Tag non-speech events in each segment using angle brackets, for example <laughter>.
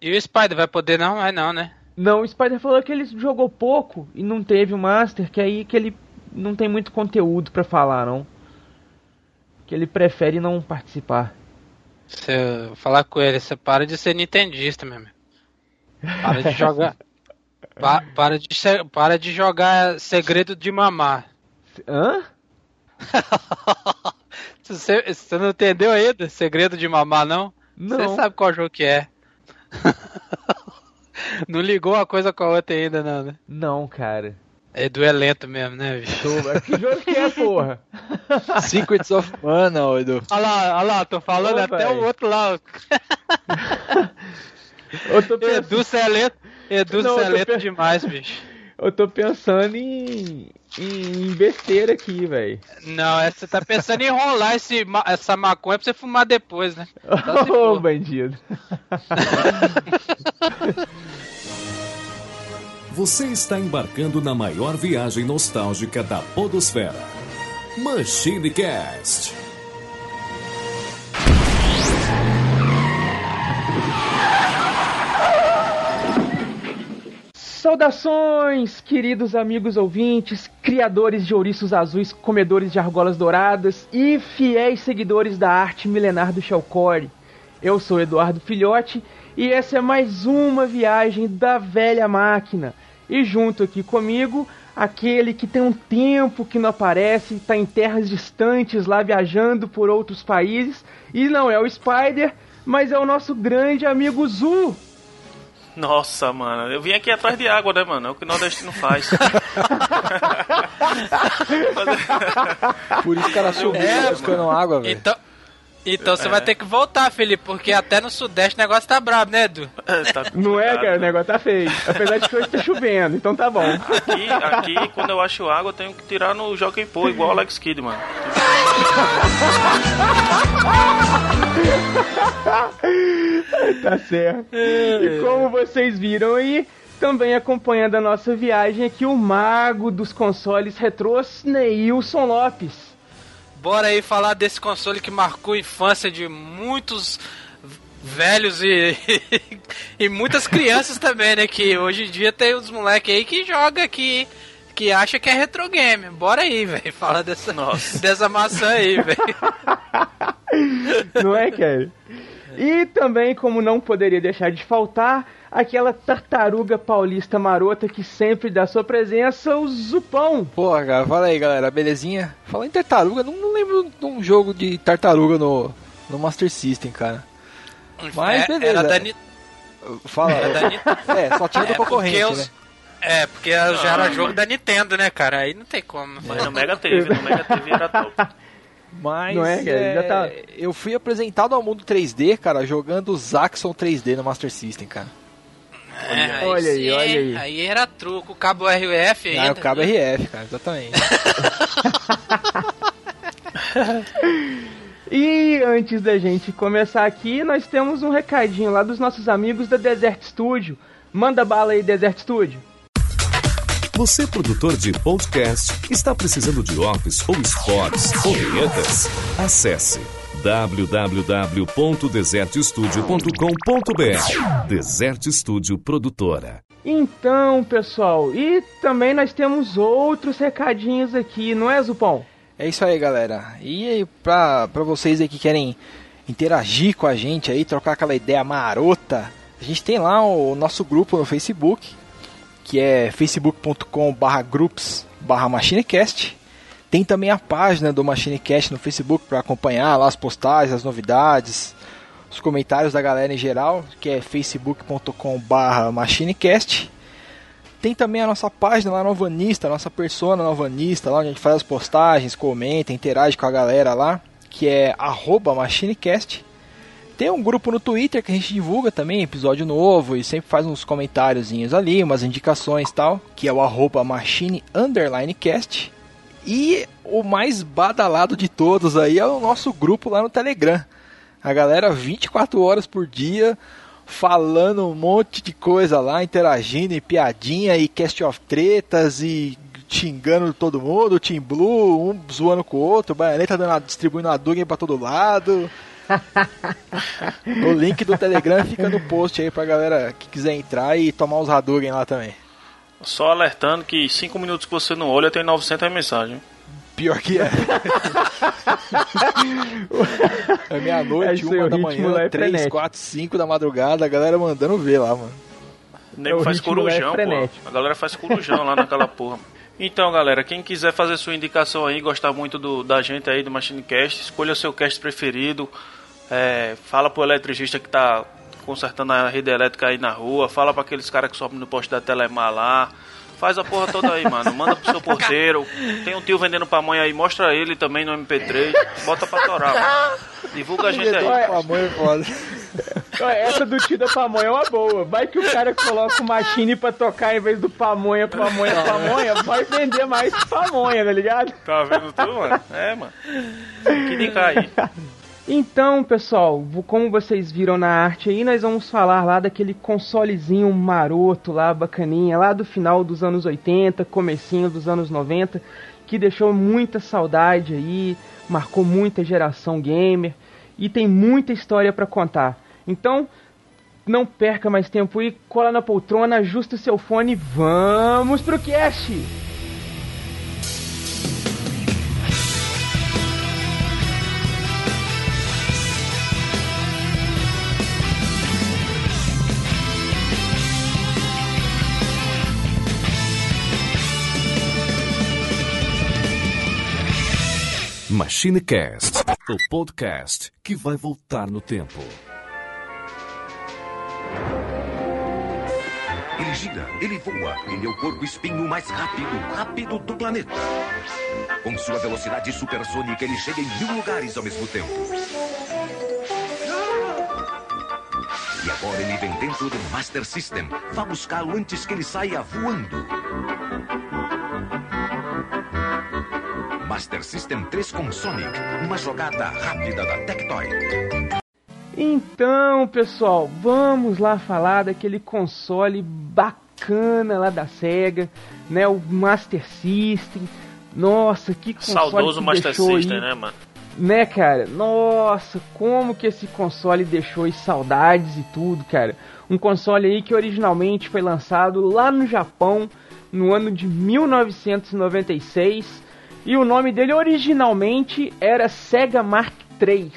E o Spider vai poder não? Vai não, né? Não, o Spider falou que ele jogou pouco e não teve o Master, que aí que ele não tem muito conteúdo para falar, não. Que ele prefere não participar. Você falar com ele, você para de ser nintendista, meu amigo. Para de jogar. <laughs> pa, para, de, para de jogar segredo de mamar. Hã? <laughs> você, você não entendeu ainda? Segredo de mamar, não? Não. Você sabe qual jogo que é. <laughs> não ligou uma coisa com a outra ainda, não, né? Não, cara. Edu é lento mesmo, né, bicho? Que jogo que é, <laughs> porra? Secrets of Mana, Edu. Olha lá, olha lá, tô falando Ô, até véio. o outro lá. <laughs> Eu tô pensando, Edu, você é lento. Edu, é tô lento pe- demais, bicho. Eu tô pensando em, em besteira aqui, velho. Não, você tá pensando em enrolar esse, essa maconha pra você fumar depois, né? <laughs> Tá Ô, for. bandido. <laughs> Você está embarcando na maior viagem nostálgica da Podosfera. Machine Cast. Saudações, queridos amigos ouvintes, criadores de ouriços azuis, comedores de argolas douradas e fiéis seguidores da arte milenar do Shelcore. Eu sou Eduardo Filhote e essa é mais uma viagem da velha máquina. E junto aqui comigo, aquele que tem um tempo que não aparece, está em terras distantes lá viajando por outros países, e não é o Spider, mas é o nosso grande amigo Zu. Nossa, mano, eu vim aqui atrás de água, né, mano? É o que o nordestino faz. <laughs> Por isso o cara subiu É, buscando água, velho. Então, então você vai ter que voltar, Felipe, porque até no Sudeste o negócio tá brabo, né, Edu? <laughs> Tá Não é, cara? O negócio tá feio. Apesar de que hoje tá chovendo, então tá bom. Aqui, aqui, quando eu acho água, eu tenho que tirar no Jockey Pô, igual o Alex Kidd, mano. <laughs> Tá certo. E como vocês viram aí, também acompanhando a nossa viagem aqui, o mago dos consoles retrôs, Neilson Lopes. Bora aí falar desse console que marcou a infância de muitos velhos e, <laughs> e muitas crianças também, né? Que hoje em dia tem uns moleques aí que joga aqui, que acha que é retro game. Bora aí, velho, fala dessa, Nossa. dessa maçã aí, velho. <laughs> Não é, cara? E também, como não poderia deixar de faltar, aquela tartaruga paulista marota que sempre dá sua presença, o Zupão. Porra, cara, fala aí, galera, belezinha? Fala em tartaruga, não, não lembro de um jogo de tartaruga no, no Master System, cara. Mas É, beleza. Era da, Ni- Fala. era da Ni- É, só tinha do é, porque concorrente, os- né? É, porque já era jogo da Nintendo, né, cara? Aí não tem como. Mas no Mega TV, no Mega TV era top. <laughs> Mas Não é, cara? Já tá- eu fui apresentado ao mundo 3D, cara, jogando Zaxxon 3D no Master System, cara. É, Olha aí, sim, olha aí. Aí era truco, o cabo RF ainda. Ah, o cabo RF, cara, exatamente. <laughs> E antes da gente começar aqui, nós temos um recadinho lá dos nossos amigos da Desert Studio. Manda bala aí, Desert Studio. Você, produtor de podcast, está precisando de office ou spots ou vinhetas? Acesse www.desertstudio.com.br Desert Studio Produtora. Então, pessoal, e também nós temos outros recadinhos aqui, não é, Zupão? É isso aí, galera. E aí, pra, pra vocês aí que querem interagir com a gente aí, trocar aquela ideia marota, a gente tem lá o nosso grupo no Facebook, que é facebook.com barra groups barra machinecast. Tem também a página do Machinecast no Facebook para acompanhar lá as postagens, as novidades, os comentários da galera em geral, que é facebook.com barra machinecast. Tem também a nossa página lá no Alvanista, a nossa persona no Alvanista, lá onde a gente faz as postagens, comenta, interage com a galera lá, que é machinecast. Tem um grupo no Twitter que a gente divulga também episódio novo e sempre faz uns comentáriozinhos ali, umas indicações tal, que é o arroba machine underline cast. E o mais badalado de todos aí é o nosso grupo lá no Telegram. A galera 24 horas por dia falando um monte de coisa lá, interagindo e piadinha e cast of tretas e xingando todo mundo, Team Blue, um zoando com o outro, Baioneta dando, distribuindo a Dugan pra todo lado. <laughs> o link do Telegram fica no post aí pra galera que quiser entrar e tomar os Hadouken lá também. Só alertando que 5 minutos que você não olha tem 900 mensagens. Pior que é. <laughs> é meia-noite, É, uma da manhã, lá é três, frenético. quatro, cinco da madrugada, a galera mandando ver lá, mano. O nego O faz é corujão, pô. frenético. A galera faz corujão lá naquela porra. Então, galera, quem quiser fazer sua indicação aí, gostar muito do, da gente aí do Machinecast, escolha o seu cast preferido. É, fala pro eletricista que tá consertando a rede elétrica aí na rua. Fala pra aqueles caras que sobem no poste da Telemar lá. Faz a porra toda aí, mano. Manda pro seu porteiro. Tem um tio vendendo pamonha aí, mostra ele também no MP3. Bota pra torar, mano. Divulga a gente aí. Olha, A mãe é foda. Essa do tio da pamonha é uma boa. Vai que o cara coloca o machine pra tocar em vez do pamonha, pamonha, pamonha, vai vender mais pamonha, tá ligado? Tá vendo tu, mano? É, mano. Que dica aí. Então, pessoal, como vocês viram na arte aí, nós vamos falar lá daquele consolezinho maroto lá, bacaninha, lá do final dos anos 80, comecinho dos anos 90, que deixou muita saudade aí, marcou muita geração gamer e tem muita história pra contar. Então, não perca mais tempo aí, cola na poltrona, ajusta o seu fone, vamos pro cast! MachineCast, o podcast que vai voltar no tempo. Ele gira, ele voa, ele é o porco espinho mais rápido, rápido do planeta. Com sua velocidade supersônica, ele chega em mil lugares ao mesmo tempo. E agora ele vem dentro do Master System. Vá buscá-lo antes que ele saia voando. Master System 3 com Sonic, uma jogada rápida da Tectoy. Então, pessoal, vamos lá falar daquele console bacana lá da Sega, né? O Master System. Nossa, que console Saudoso que Master System, aí, né, mano? né, cara? Nossa, como que esse console deixou aí saudades e tudo, cara. Um console aí que originalmente foi lançado lá no Japão no ano de 1996 e o nome dele originalmente era Sega Mark III,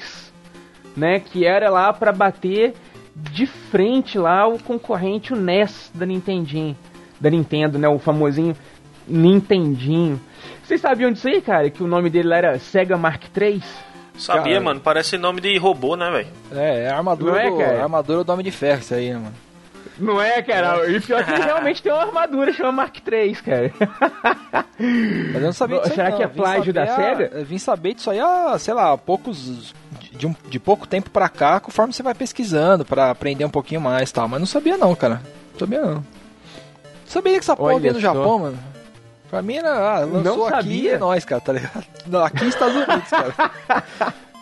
né, que era lá pra bater de frente lá o concorrente o NES da Nintendinho, da Nintendo, né, o famosinho Nintendinho. Vocês sabiam disso aí, cara? Que o nome dele era Sega Mark III? Sabia, Cara. mano? Parece nome de robô, né, velho? É, é a armadura, é, do, a armadura do Homem de Ferro, isso aí, né, mano? Não é, cara? E pior que ele realmente tem uma armadura chama Mark III, cara. Mas eu não sabia disso Será que é plágio da saber a- vim saber disso aí há, sei lá, poucos. De, um- de pouco tempo pra cá, conforme você vai pesquisando, pra aprender um pouquinho mais e tal. Mas não sabia não, cara. Não sabia não. Sabia que essa porra vinha do. Japão, mano. Pra mim era, ah, lançou Não aqui sabia? e é nóis, cara, tá ligado? Não, Aqui nos Estados Unidos, cara.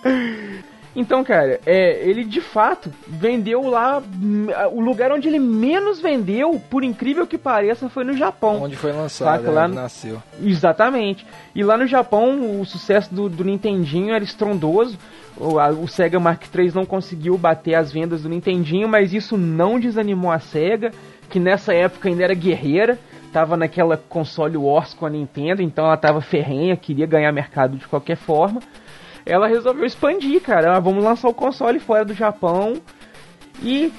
<laughs> Então, cara, é, ele de fato vendeu lá. hum, O lugar onde ele menos vendeu, por incrível que pareça, foi no Japão. Onde foi lançado, Saca, lá no- nasceu. Exatamente. E lá no Japão, o sucesso do, do Nintendinho era estrondoso. O, a- o Sega Mark III não conseguiu bater as vendas do Nintendinho, mas isso não desanimou a Sega, que nessa época ainda era guerreira. Tava naquela console wars com a Nintendo, então ela tava ferrenha, queria ganhar mercado de qualquer forma. Ela resolveu expandir, cara. Ah, vamos lançar o console fora do Japão. E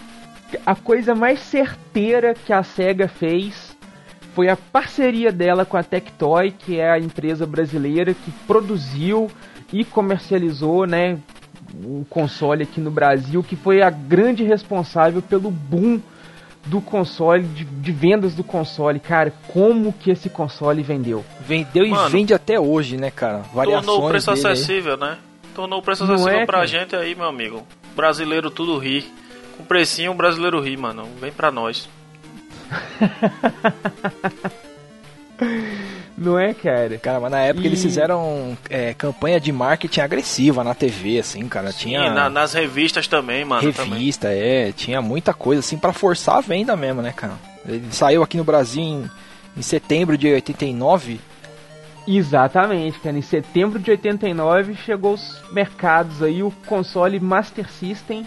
a coisa mais certeira que a SEGA fez foi a parceria dela com a Tectoy, que é a empresa brasileira que produziu e comercializou, né, o console aqui no Brasil, que foi a grande responsável pelo boom do console, de, de vendas do console. Cara, como que esse console vendeu? Vendeu e Mano, vende até hoje, né, cara? Variações Tornou o preço dele aí. acessível, né? Tornou o preço Não acessível é, pra cara? gente aí, meu amigo. Brasileiro tudo ri. Com precinho, o brasileiro ri, mano. Vem pra nós. <laughs> Não é, cara? Cara, mas na época E- eles fizeram é, campanha de marketing agressiva na TV, assim, cara. Tinha E na- nas revistas também, mano. Também. revista, é, tinha muita coisa, assim, pra forçar a venda mesmo, né, cara? Ele saiu aqui no Brasil em, em setembro de 89 Exatamente, cara. Em setembro de 89 chegou aos mercados aí o console Master System.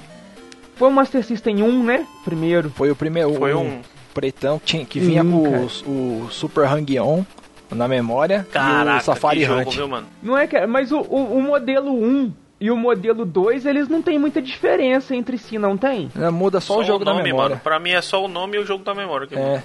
Foi o Master System 1, né? Primeiro. Foi o primeiro. Foi o um. pretão que, tinha, que vinha Hum, com os- o, Super Hang-On na memória e Caraca, o Safari que jogo, Hunt. viu, mano? Não é, cara? Mas o, o, o modelo 1 e o modelo 2, eles não tem muita diferença entre si, não tem? Não, Muda só, o jogo nome, da memória. mano. Pra mim é só o nome e o jogo da memória. Que É,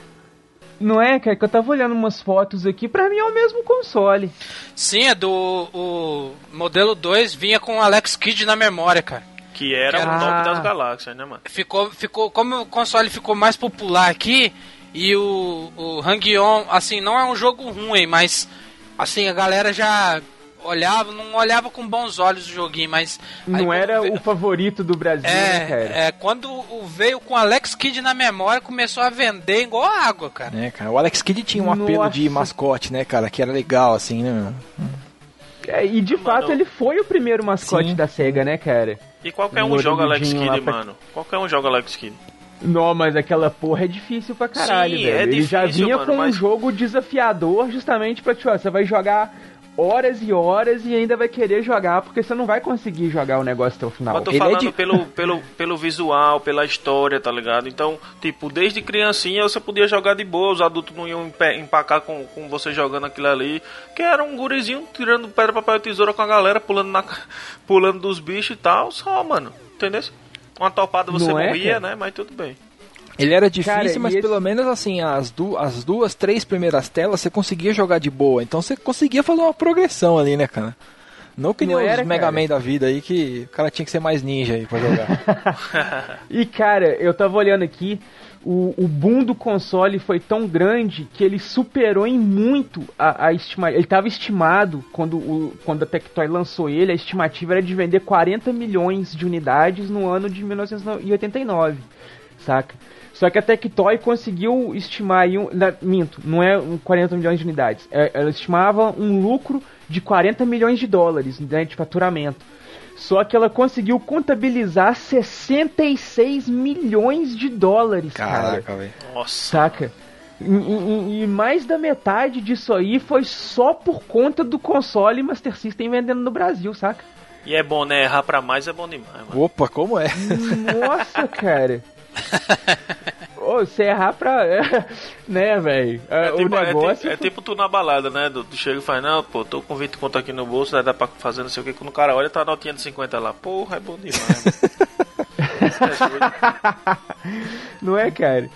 Não é, cara? Que eu tava olhando umas fotos aqui, pra mim é o mesmo console. Sim, é do o modelo 2 vinha com o Alex Kidd na memória, cara. Que era Ah. o top das galáxias, né, mano? Ficou, ficou, como o console ficou mais popular aqui e o, o Hang-On, assim, não é um jogo ruim, mas assim, a galera já olhava, não olhava com bons olhos o joguinho, mas aí Não quando era veio- o favorito do Brasil, né, cara? é, é, quando o veio com Alex Kidd na memória, começou a vender igual água, cara. né, cara. O Alex Kidd tinha um apelo Nossa. de mascote, né, cara? Que era legal, assim, né? É, e de fato ele foi o primeiro mascote Sim. da SEGA, né, cara? E qualquer Um um joga Alex Kidd, pra- mano. Qualquer um joga Alex Kidd. Não, mas aquela porra é difícil pra caralho, Sim, velho. é ele já difícil, vinha mano, com um mas- jogo desafiador justamente pra, tipo, ó, você vai jogar horas e horas e ainda vai querer jogar, porque você não vai conseguir jogar o negócio até o final. Mas eu tô Ele é falando de- pelo, <laughs> pelo, pelo visual, pela história, tá ligado? Então, tipo, desde criancinha você podia jogar de boa, os adultos não iam empacar com, com você jogando aquilo ali. Que era um gurizinho tirando pedra, papel e tesoura com a galera, pulando, na, <laughs> pulando dos bichos e tal, só, mano. Entendeu? Uma topada você Não é, morria, cara? né? Mas tudo bem. Ele era difícil, Cara, mas esse- pelo menos assim, as, du as duas, três primeiras telas você conseguia jogar de boa. Então você conseguia fazer uma progressão ali, né, cara? Não que nem Não os era, Mega cara? Man da vida aí, que o cara tinha que ser mais ninja aí pra jogar. <laughs> E cara, eu tava olhando aqui, o, o boom do console foi tão grande que ele superou em muito a, a estimativa. Ele tava estimado, quando, o, quando a Tectoy lançou ele, a estimativa era de vender 40 milhões de unidades no ano de 1989, saca? Só que a Tectoy conseguiu estimar aí um, na- minto, não é um 40 milhões de unidades. É, ela estimava um lucro de 40 milhões de dólares né, de faturamento. Só que ela conseguiu contabilizar 66 milhões de dólares, cara. Caraca, velho. Nossa. Saca? E, e- e mais da metade disso aí foi só por conta do console Master System vendendo no Brasil, saca? E é bom, né? Errar pra mais é bom demais, mano. Opa, como é? Nossa, cara. <laughs> Você errar pra. <laughs> né, velho? É o tipo, é negócio. tipo- é tipo tu na balada, né? Tu, chega e faz, não, pô, tô com 20 conto aqui no bolso, né, dá pra fazer não sei o que. Quando o cara olha, tá a notinha de 50 lá. Porra, é bom demais. é doido. <laughs> Não é, cara?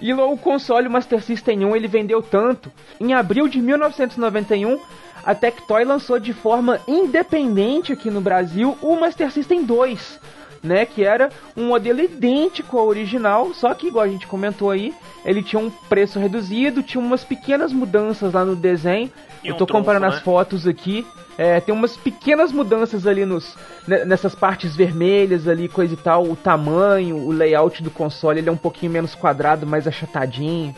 E o console Master System 1 ele vendeu tanto. Em abril de 1991, a Tectoy lançou de forma independente aqui no Brasil o Master System 2, né, que era um modelo idêntico ao original, só que igual a gente comentou aí, ele tinha um preço reduzido, tinha umas pequenas mudanças lá no desenho. E Eu um tô trunfo, comparando né? as fotos aqui. É, tem umas pequenas mudanças ali nos, ne- nessas partes vermelhas ali, coisa e tal. O tamanho, o layout do console, ele é um pouquinho menos quadrado, mais achatadinho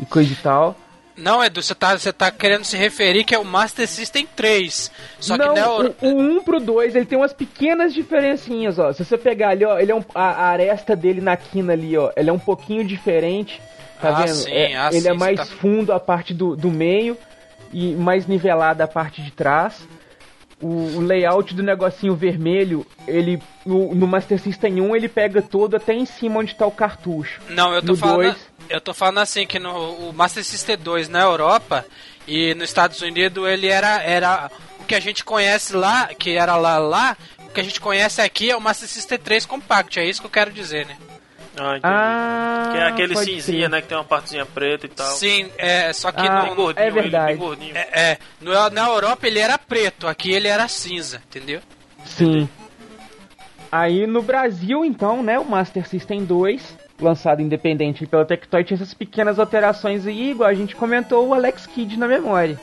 e coisa e tal. Não, Edu, você tá, você tá querendo se referir que é o Master System 3. Só Não, que na Euro... o, o 1 pro 2, ele tem umas pequenas diferencinhas, ó. Se você pegar ali, ó, ele é um, a, a aresta dele na quina ali, ó, ele é um pouquinho diferente. Tá Ah, vendo? sim, É, ah, ele sim, é mais tá- fundo a parte do, do meio e mais nivelada a parte de trás. O, o layout do negocinho vermelho, ele no, no Master System 1 ele pega todo até em cima onde tá o cartucho. Não, eu tô No falando. dois- Eu tô falando assim que no o Master System 2 na Europa e nos Estados Unidos ele era, era o que a gente conhece lá, que era lá lá, o que a gente conhece aqui é o Master System 3 Compact, é isso que eu quero dizer, né? Ah, entendi. Ah, que é aquele cinzinha, ser. né? Que tem uma partezinha preta e tal. Sim, é, só que Ah, no, gordinho, é verdade. Ele, gordinho. é, é, no- na Europa ele era preto, aqui ele era cinza, entendeu? Sim. Aí no Brasil, então, né, o Master System 2, lançado independente pela Tectoy, tinha essas pequenas alterações aí, igual a gente comentou, o Alex Kidd na memória.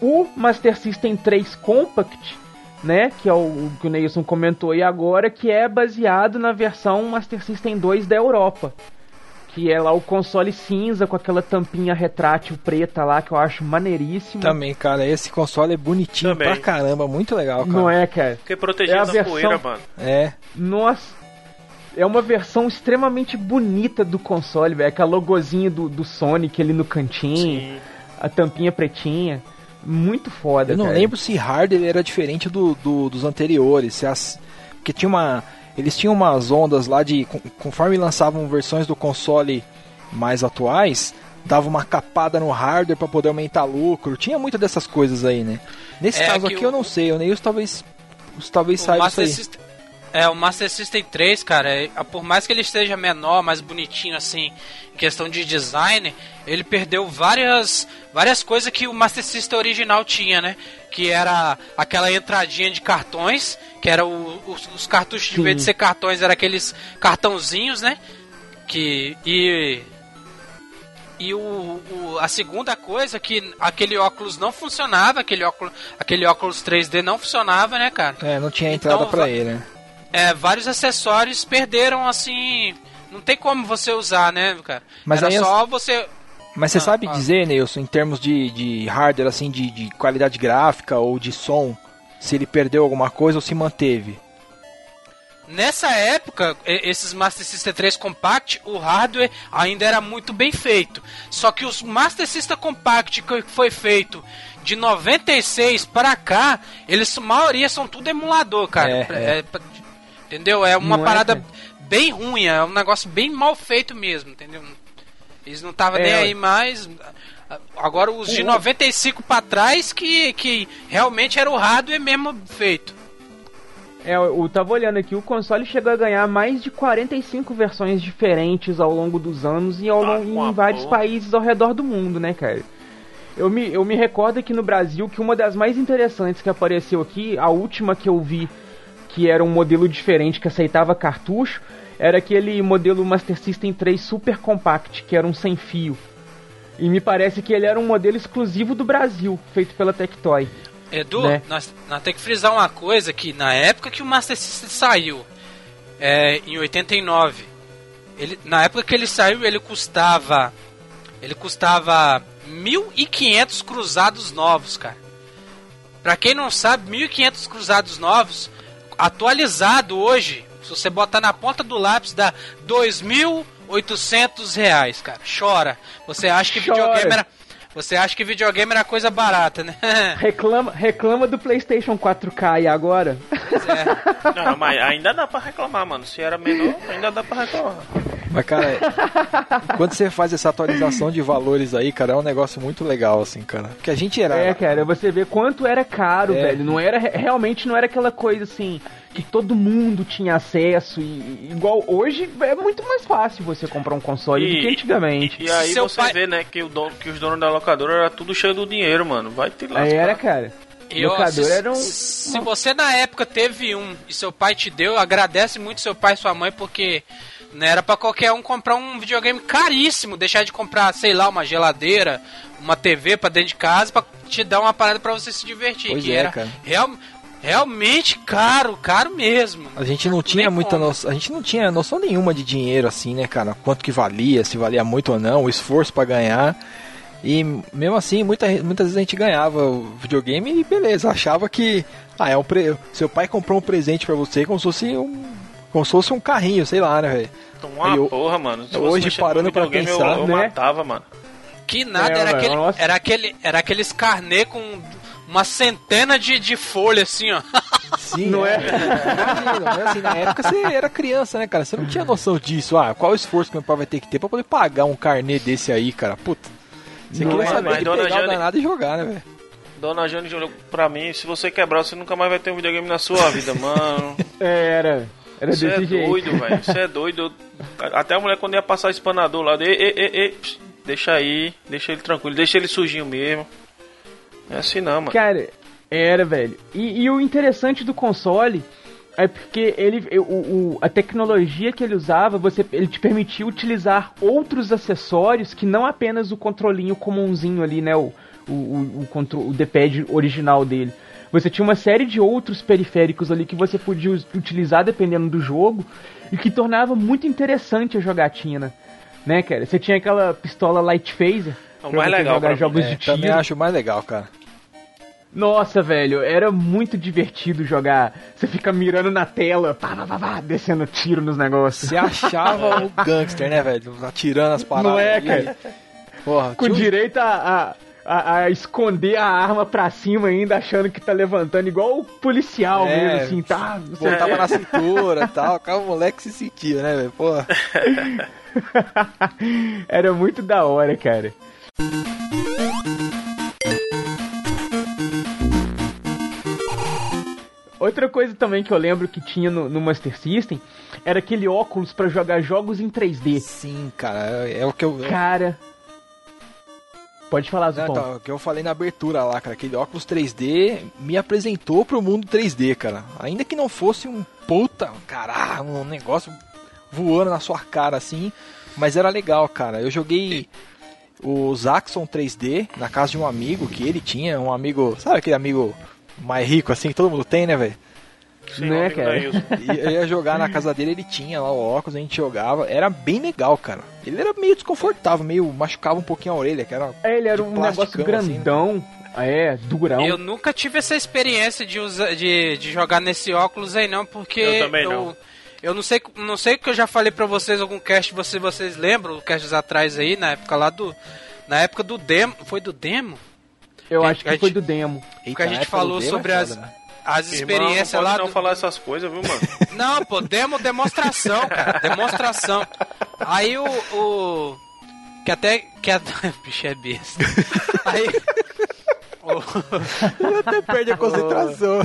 O Master System 3 Compact, né, que é o que o Neilson comentou aí agora, que é baseado na versão Master System 2 da Europa. Que é lá o console cinza com aquela tampinha retrátil preta lá, que eu acho maneiríssimo. Também, cara, esse console é bonitinho Também. pra caramba, muito legal, cara. Não é, cara? Porque protegido É a da versão- poeira, mano. É, Nossa. é uma versão extremamente bonita do console, velho. Aquela logozinha do, do Sonic ali no cantinho, Sim. a tampinha pretinha. Muito foda, Eu não cara. lembro se hardware era diferente do, do- dos anteriores. Se as, porque tinha uma. Eles tinham umas ondas lá de. con- Conforme lançavam versões do console mais atuais, dava uma capada no hardware para poder aumentar lucro. Tinha muita dessas coisas aí, né? Nesse É caso que aqui o- eu não sei, o Neils talvez. Talvez O saiba isso Master aí. System, é, o Master System 3, cara, é- por mais que ele esteja menor, mais bonitinho assim, em questão de design, ele perdeu várias várias coisas que o Master System original tinha, né? Que era aquela entradinha de cartões, que era o- os, os cartuchos, de Sim. vez de ser cartões, era aqueles cartãozinhos, né? Que. E. E o, o- a segunda coisa que aquele óculos não funcionava, aquele óculos, aquele óculos 3D não funcionava, né, cara? É, não tinha entrada Então, pra ele, né? É, vários acessórios perderam assim. Não tem como você usar, né, cara? Mas Era só você. Mas você Ah, sabe fala. dizer, Neilson, em termos de, de hardware, assim, de, de qualidade gráfica ou de som, se ele perdeu alguma coisa ou se manteve? Nessa época, esses Master System 3 Compact, o hardware ainda era muito bem feito. Só que os Master System Compact que foi feito de 96 para cá, eles, a maioria são tudo emulador, cara. É, é. É, pra- entendeu? É uma Não é, parada cara? bem ruim, é um negócio bem mal feito mesmo, entendeu? Eles não estavam É, nem aí mais. Agora os de O- 95 para trás que, que realmente era o hardware mesmo feito. É, eu tava olhando aqui, o console chegou a ganhar mais de 45 versões diferentes ao longo dos anos e ao Ah, longo, uma em vários porra. países ao redor do mundo, né, cara? Eu me, eu me recordo aqui no Brasil que uma das mais interessantes que apareceu aqui, a última que eu vi, que era um modelo diferente que aceitava cartucho, era aquele modelo Master System 3 Super Compact, que era um sem fio. E me parece que ele era um modelo exclusivo do Brasil, feito pela Tectoy. Edu, Né? nós, nós temos que frisar uma coisa que na época que o Master System saiu, é, em 89, ele, na época que ele saiu, ele custava ele custava 1.500 cruzados novos, cara. Pra quem não sabe, 1.500 cruzados novos, atualizado hoje, se você botar na ponta do lápis, dá 2.800 reais, cara. Chora. Você acha que Chora. videogame era... Você acha que videogame era coisa barata, né? <laughs> Reclama, reclama do PlayStation 4K e agora? Não, mas ainda dá pra reclamar, mano. Se era menor, ainda dá pra reclamar. Mas, cara, <laughs> quando você faz essa atualização de valores aí, cara, é um negócio muito legal, assim, cara. Porque a gente era. É, cara, você vê quanto era caro, É. velho. Não era realmente não era aquela coisa assim que todo mundo tinha acesso e e igual hoje é muito mais fácil você comprar um console do que antigamente. E, e aí Seu você pai- vê, né, que, o dono, que os donos da locadora era tudo cheio do dinheiro, mano. Vai te lascar. Aí era, cara. E, ó, se, era um- se você na época teve um e seu pai te deu, agradece muito seu pai e sua mãe porque não era pra qualquer um comprar um videogame caríssimo, deixar de comprar, sei lá, uma geladeira, uma TV pra dentro de casa pra te dar uma parada pra você se divertir, Pois que é, era cara. real- realmente caro, caro mesmo. A gente não tinha Nem muita noção, a gente não tinha noção nenhuma de dinheiro assim, né, cara? Quanto que valia, se valia muito ou não, o esforço pra ganhar. E mesmo assim, muita, muitas vezes a gente ganhava o videogame e beleza, achava que ah, é um pre... seu pai comprou um presente pra você como se fosse um como se fosse um carrinho, sei lá, né, velho? Uma E eu- porra, mano. Se hoje, parando pra pensar, eu, eu né? matava, mano. Que nada, É, era, aquele, nossa. era aquele era aqueles carnê com uma centena de, de folha assim, ó. Sim, Não é? Imagina, né? assim, na época você era criança, né, cara? Você não tinha noção disso. Ah, qual o esforço que meu pai vai ter que ter pra poder pagar um carnê desse aí, cara? Puta. Você Não queria é, saber mas de pegar o Jane- danado e jogar, né, velho? Dona Jane olhou pra mim, se você quebrar, você nunca mais vai ter um videogame na sua vida, mano. <laughs> Era. Era Você é jeito. doido, velho. Você é doido. Até a mulher quando ia passar o espanador lá, ei, ei, pss, deixa aí, deixa ele tranquilo, deixa ele sujinho mesmo. Não é assim não, mano. Cara, era, velho. E, e o interessante do console é porque ele, o, o- a tecnologia que ele usava, você, ele te permitia utilizar outros acessórios que não apenas o controlinho comumzinho ali, né? O, o, o, o, o D-pad original dele. Você tinha uma série de outros periféricos ali que você podia utilizar dependendo do jogo e que tornava muito interessante a jogatina. Né, cara? Você tinha aquela pistola Light Phaser. É o pra mais você legal jogar pra mim. jogos É, de também tiro. acho mais legal, cara. Nossa, velho, era muito divertido jogar. Você fica mirando na tela, pá, pá, pá, pá, descendo tiro nos negócios. Você achava o gangster, né, velho? Atirando as paradas. Não é, cara? Porra, Com um- direito a, a, a- a esconder a arma pra cima ainda, achando que tá levantando, igual o policial É, mesmo, assim, tá? Botava na cintura e tal. Cara, o moleque se sentia, né, velho? Porra. <laughs> Era muito da hora, cara. Outra coisa também que eu lembro que tinha no, no Master System era aquele óculos pra jogar jogos em 3D. Sim, cara. É, é o que eu. Cara. Pode falar, Não, Zupão. então, o que eu falei na abertura lá, cara, aquele óculos 3D me apresentou pro mundo 3D, cara. Ainda que não fosse um puta, caralho, um negócio voando na sua cara assim, mas era legal, cara. Eu joguei o Zaxxon 3D na casa de um amigo que ele tinha, um amigo, sabe aquele amigo mais rico assim que todo mundo tem, né, velho? Sim, Né, cara? E eu ia jogar na casa dele, ele tinha lá o óculos, a gente jogava, era bem legal, cara. Ele era meio desconfortável, meio machucava um pouquinho a orelha, que era É, ele era um negócio plasticão, assim, né? grandão. É, durão. Eu nunca tive essa experiência de, usar, de, de jogar nesse óculos aí não, porque Eu também eu, não. eu não sei, não sei o que eu já falei pra vocês algum cast, se vocês lembram, castes atrás aí, na época lá do na época do demo, foi do demo? Eu a acho que gente- foi do demo. Porque Eita, a gente falou é sobre foda, as né? As Irmão, experiências não pode lá não do... falar essas coisas, viu, mano? <laughs> Não, pô, demo demonstração, cara. Demonstração. Aí o. o que até. Que até. <laughs> Bicho é besta. Aí. <laughs> o- Até perde a concentração.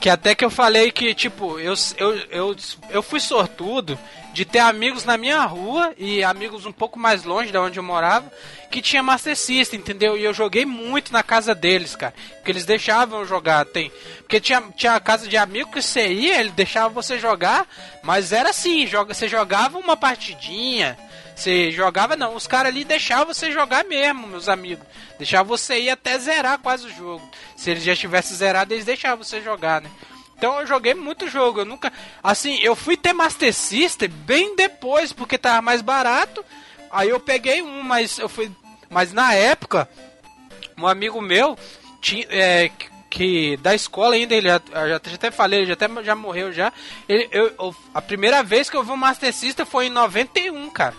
Que até que eu falei que, tipo, eu, eu, eu, eu fui sortudo de ter amigos na minha rua e amigos um pouco mais longe da onde eu morava que tinha Master System, entendeu? E eu joguei muito na casa deles, cara. Porque eles deixavam jogar. Tem, porque tinha, tinha a casa de amigo que você ia, ele deixava você jogar, mas era assim, joga, você jogava uma partidinha. Você jogava, não, os caras ali deixavam você jogar mesmo, meus amigos. Deixavam você ir até zerar quase o jogo. Se eles já tivessem zerado, eles deixavam você jogar, né? Então eu joguei muito jogo. Eu nunca. Assim, eu fui ter Master System bem depois, porque tava mais barato. Aí eu peguei um, mas eu fui. Mas na época, um amigo meu tinha. É, que- da escola ainda, ele já, já, até falei, ele já até já morreu já. Ele, eu, eu- a primeira vez que eu vi o Master System foi em 91, cara.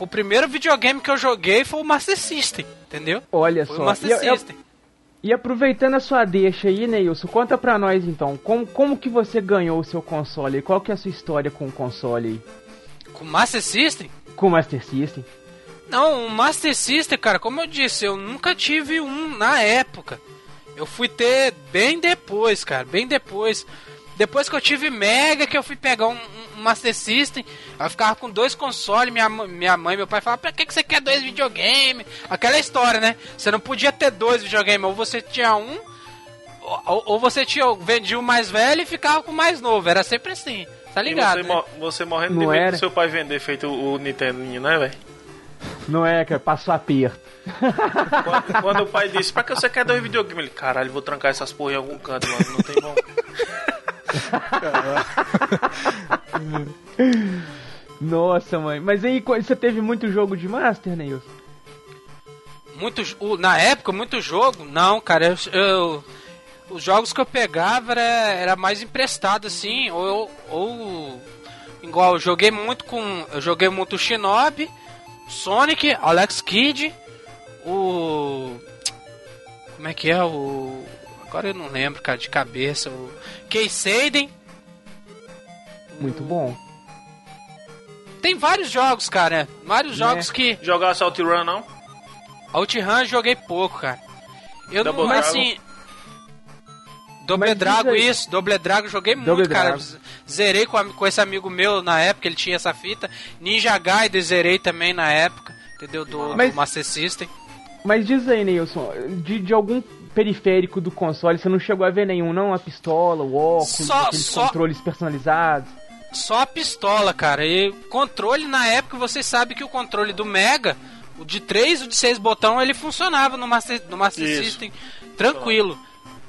O primeiro videogame que eu joguei foi o Master System, entendeu? Olha Foi só. o Master E eu- eu- System. E aproveitando a sua deixa aí, Neilson, conta pra nós então, como, como que você ganhou o seu console? Qual que é a sua história com o console aí? Com o Master System? Com o Master System? Não, o Master System, cara, como eu disse, eu nunca tive um na época. Eu fui ter bem depois, cara, bem depois. Depois que eu tive Mega, que eu fui pegar um, um Master System, eu ficava com dois consoles, minha, minha mãe e meu pai falavam, pra que, que você quer dois videogames? Aquela história, né? Você não podia ter dois videogames, ou você tinha um, ou, ou você tinha, vendia o mais velho e ficava com o mais novo. Era sempre assim, tá E ligado? você, né? mo- você morrendo Não de medo era? do seu pai vender feito o, o Nintendinho, né, velho? Não é, cara, passou aperto. Quando, quando o pai disse, pra que você quer dois videogames? Ele, caralho, vou trancar essas porra em algum canto, mano, não tem como. <laughs> Nossa, mãe. Mas aí, você teve muito jogo de Master, Neilson? Muito, jo- o- na época, muito jogo? Não, cara, eu, eu- os jogos que eu pegava era, era mais emprestado, assim, ou, ou igual, eu joguei muito com, eu joguei muito Shinobi, Sonic, Alex Kidd, o, como é que é, o, agora eu não lembro, cara, de cabeça, o Case Aiden, Muito bom. tem vários jogos, cara, vários Né? jogos que Jogar Salt Run, não? OutRun eu joguei pouco, cara. Eu Double não, mas assim. Dragon, aí. isso, Double Dragon eu joguei Double muito, cara. Dragon. Z- Zerei com, a- com esse amigo meu na época, ele tinha essa fita. Ninja Gaiden zerei também na época, entendeu? Do, Mas- do Master System. Mas diz aí, Neilson, de, de algum periférico do console, você não chegou a ver nenhum, não? A pistola, o óculos, Só- aqueles só- controles personalizados? Só a pistola, cara. E controle na época, vocês sabem que o controle do Mega, o de 3 e o de 6 botão, ele funcionava no Master, no Master Isso. System tranquilo.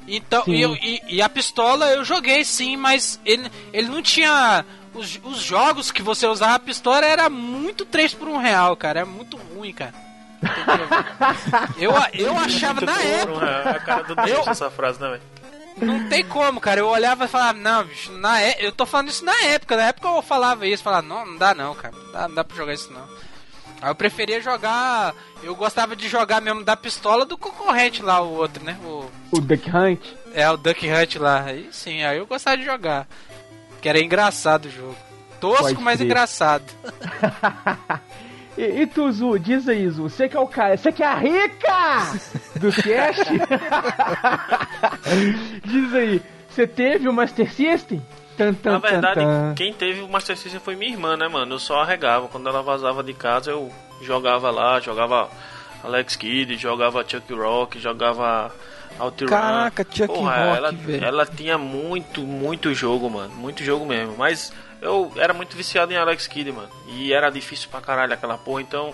Então, e, eu- e- e a pistola eu joguei sim, mas ele, ele não tinha. Os, os jogos que você usava a pistola era muito 3 por 1 real, cara. É muito ruim, cara. Eu, eu achava na época. É a cara do Deus essa frase, né, velho? Não tem como, cara. Eu olhava e falava, não, bicho, na é... eu tô falando isso na época. Na época eu falava isso, falava, não, não dá não, cara. Não dá, não dá pra jogar isso não. Aí eu preferia jogar. Eu gostava de jogar mesmo da pistola do concorrente lá, o outro, né? O, O Duck Hunt. é, o Duck Hunt lá. Aí sim, aí eu gostava de jogar. Que era engraçado o jogo. Tosco, Pode mas engraçado. <laughs> E, e tu, Zu, diz aí, Zu, você que é o cara, você que é a rica do cast? <laughs> diz aí, você teve o Master System? Tan, tan, Na verdade, tan, tan. quem teve o Master System foi minha irmã, né, mano? Eu só arregava. Quando ela vazava de casa, eu jogava lá, jogava Alex Kidd, jogava Chuck Rock, jogava OutRun. Caraca, Chuck Porra, Rock, ela, velho. ela tinha muito, muito jogo, mano. Muito jogo mesmo. Mas eu era muito viciado em Alex Kidd, mano. E era difícil pra caralho aquela porra. Então,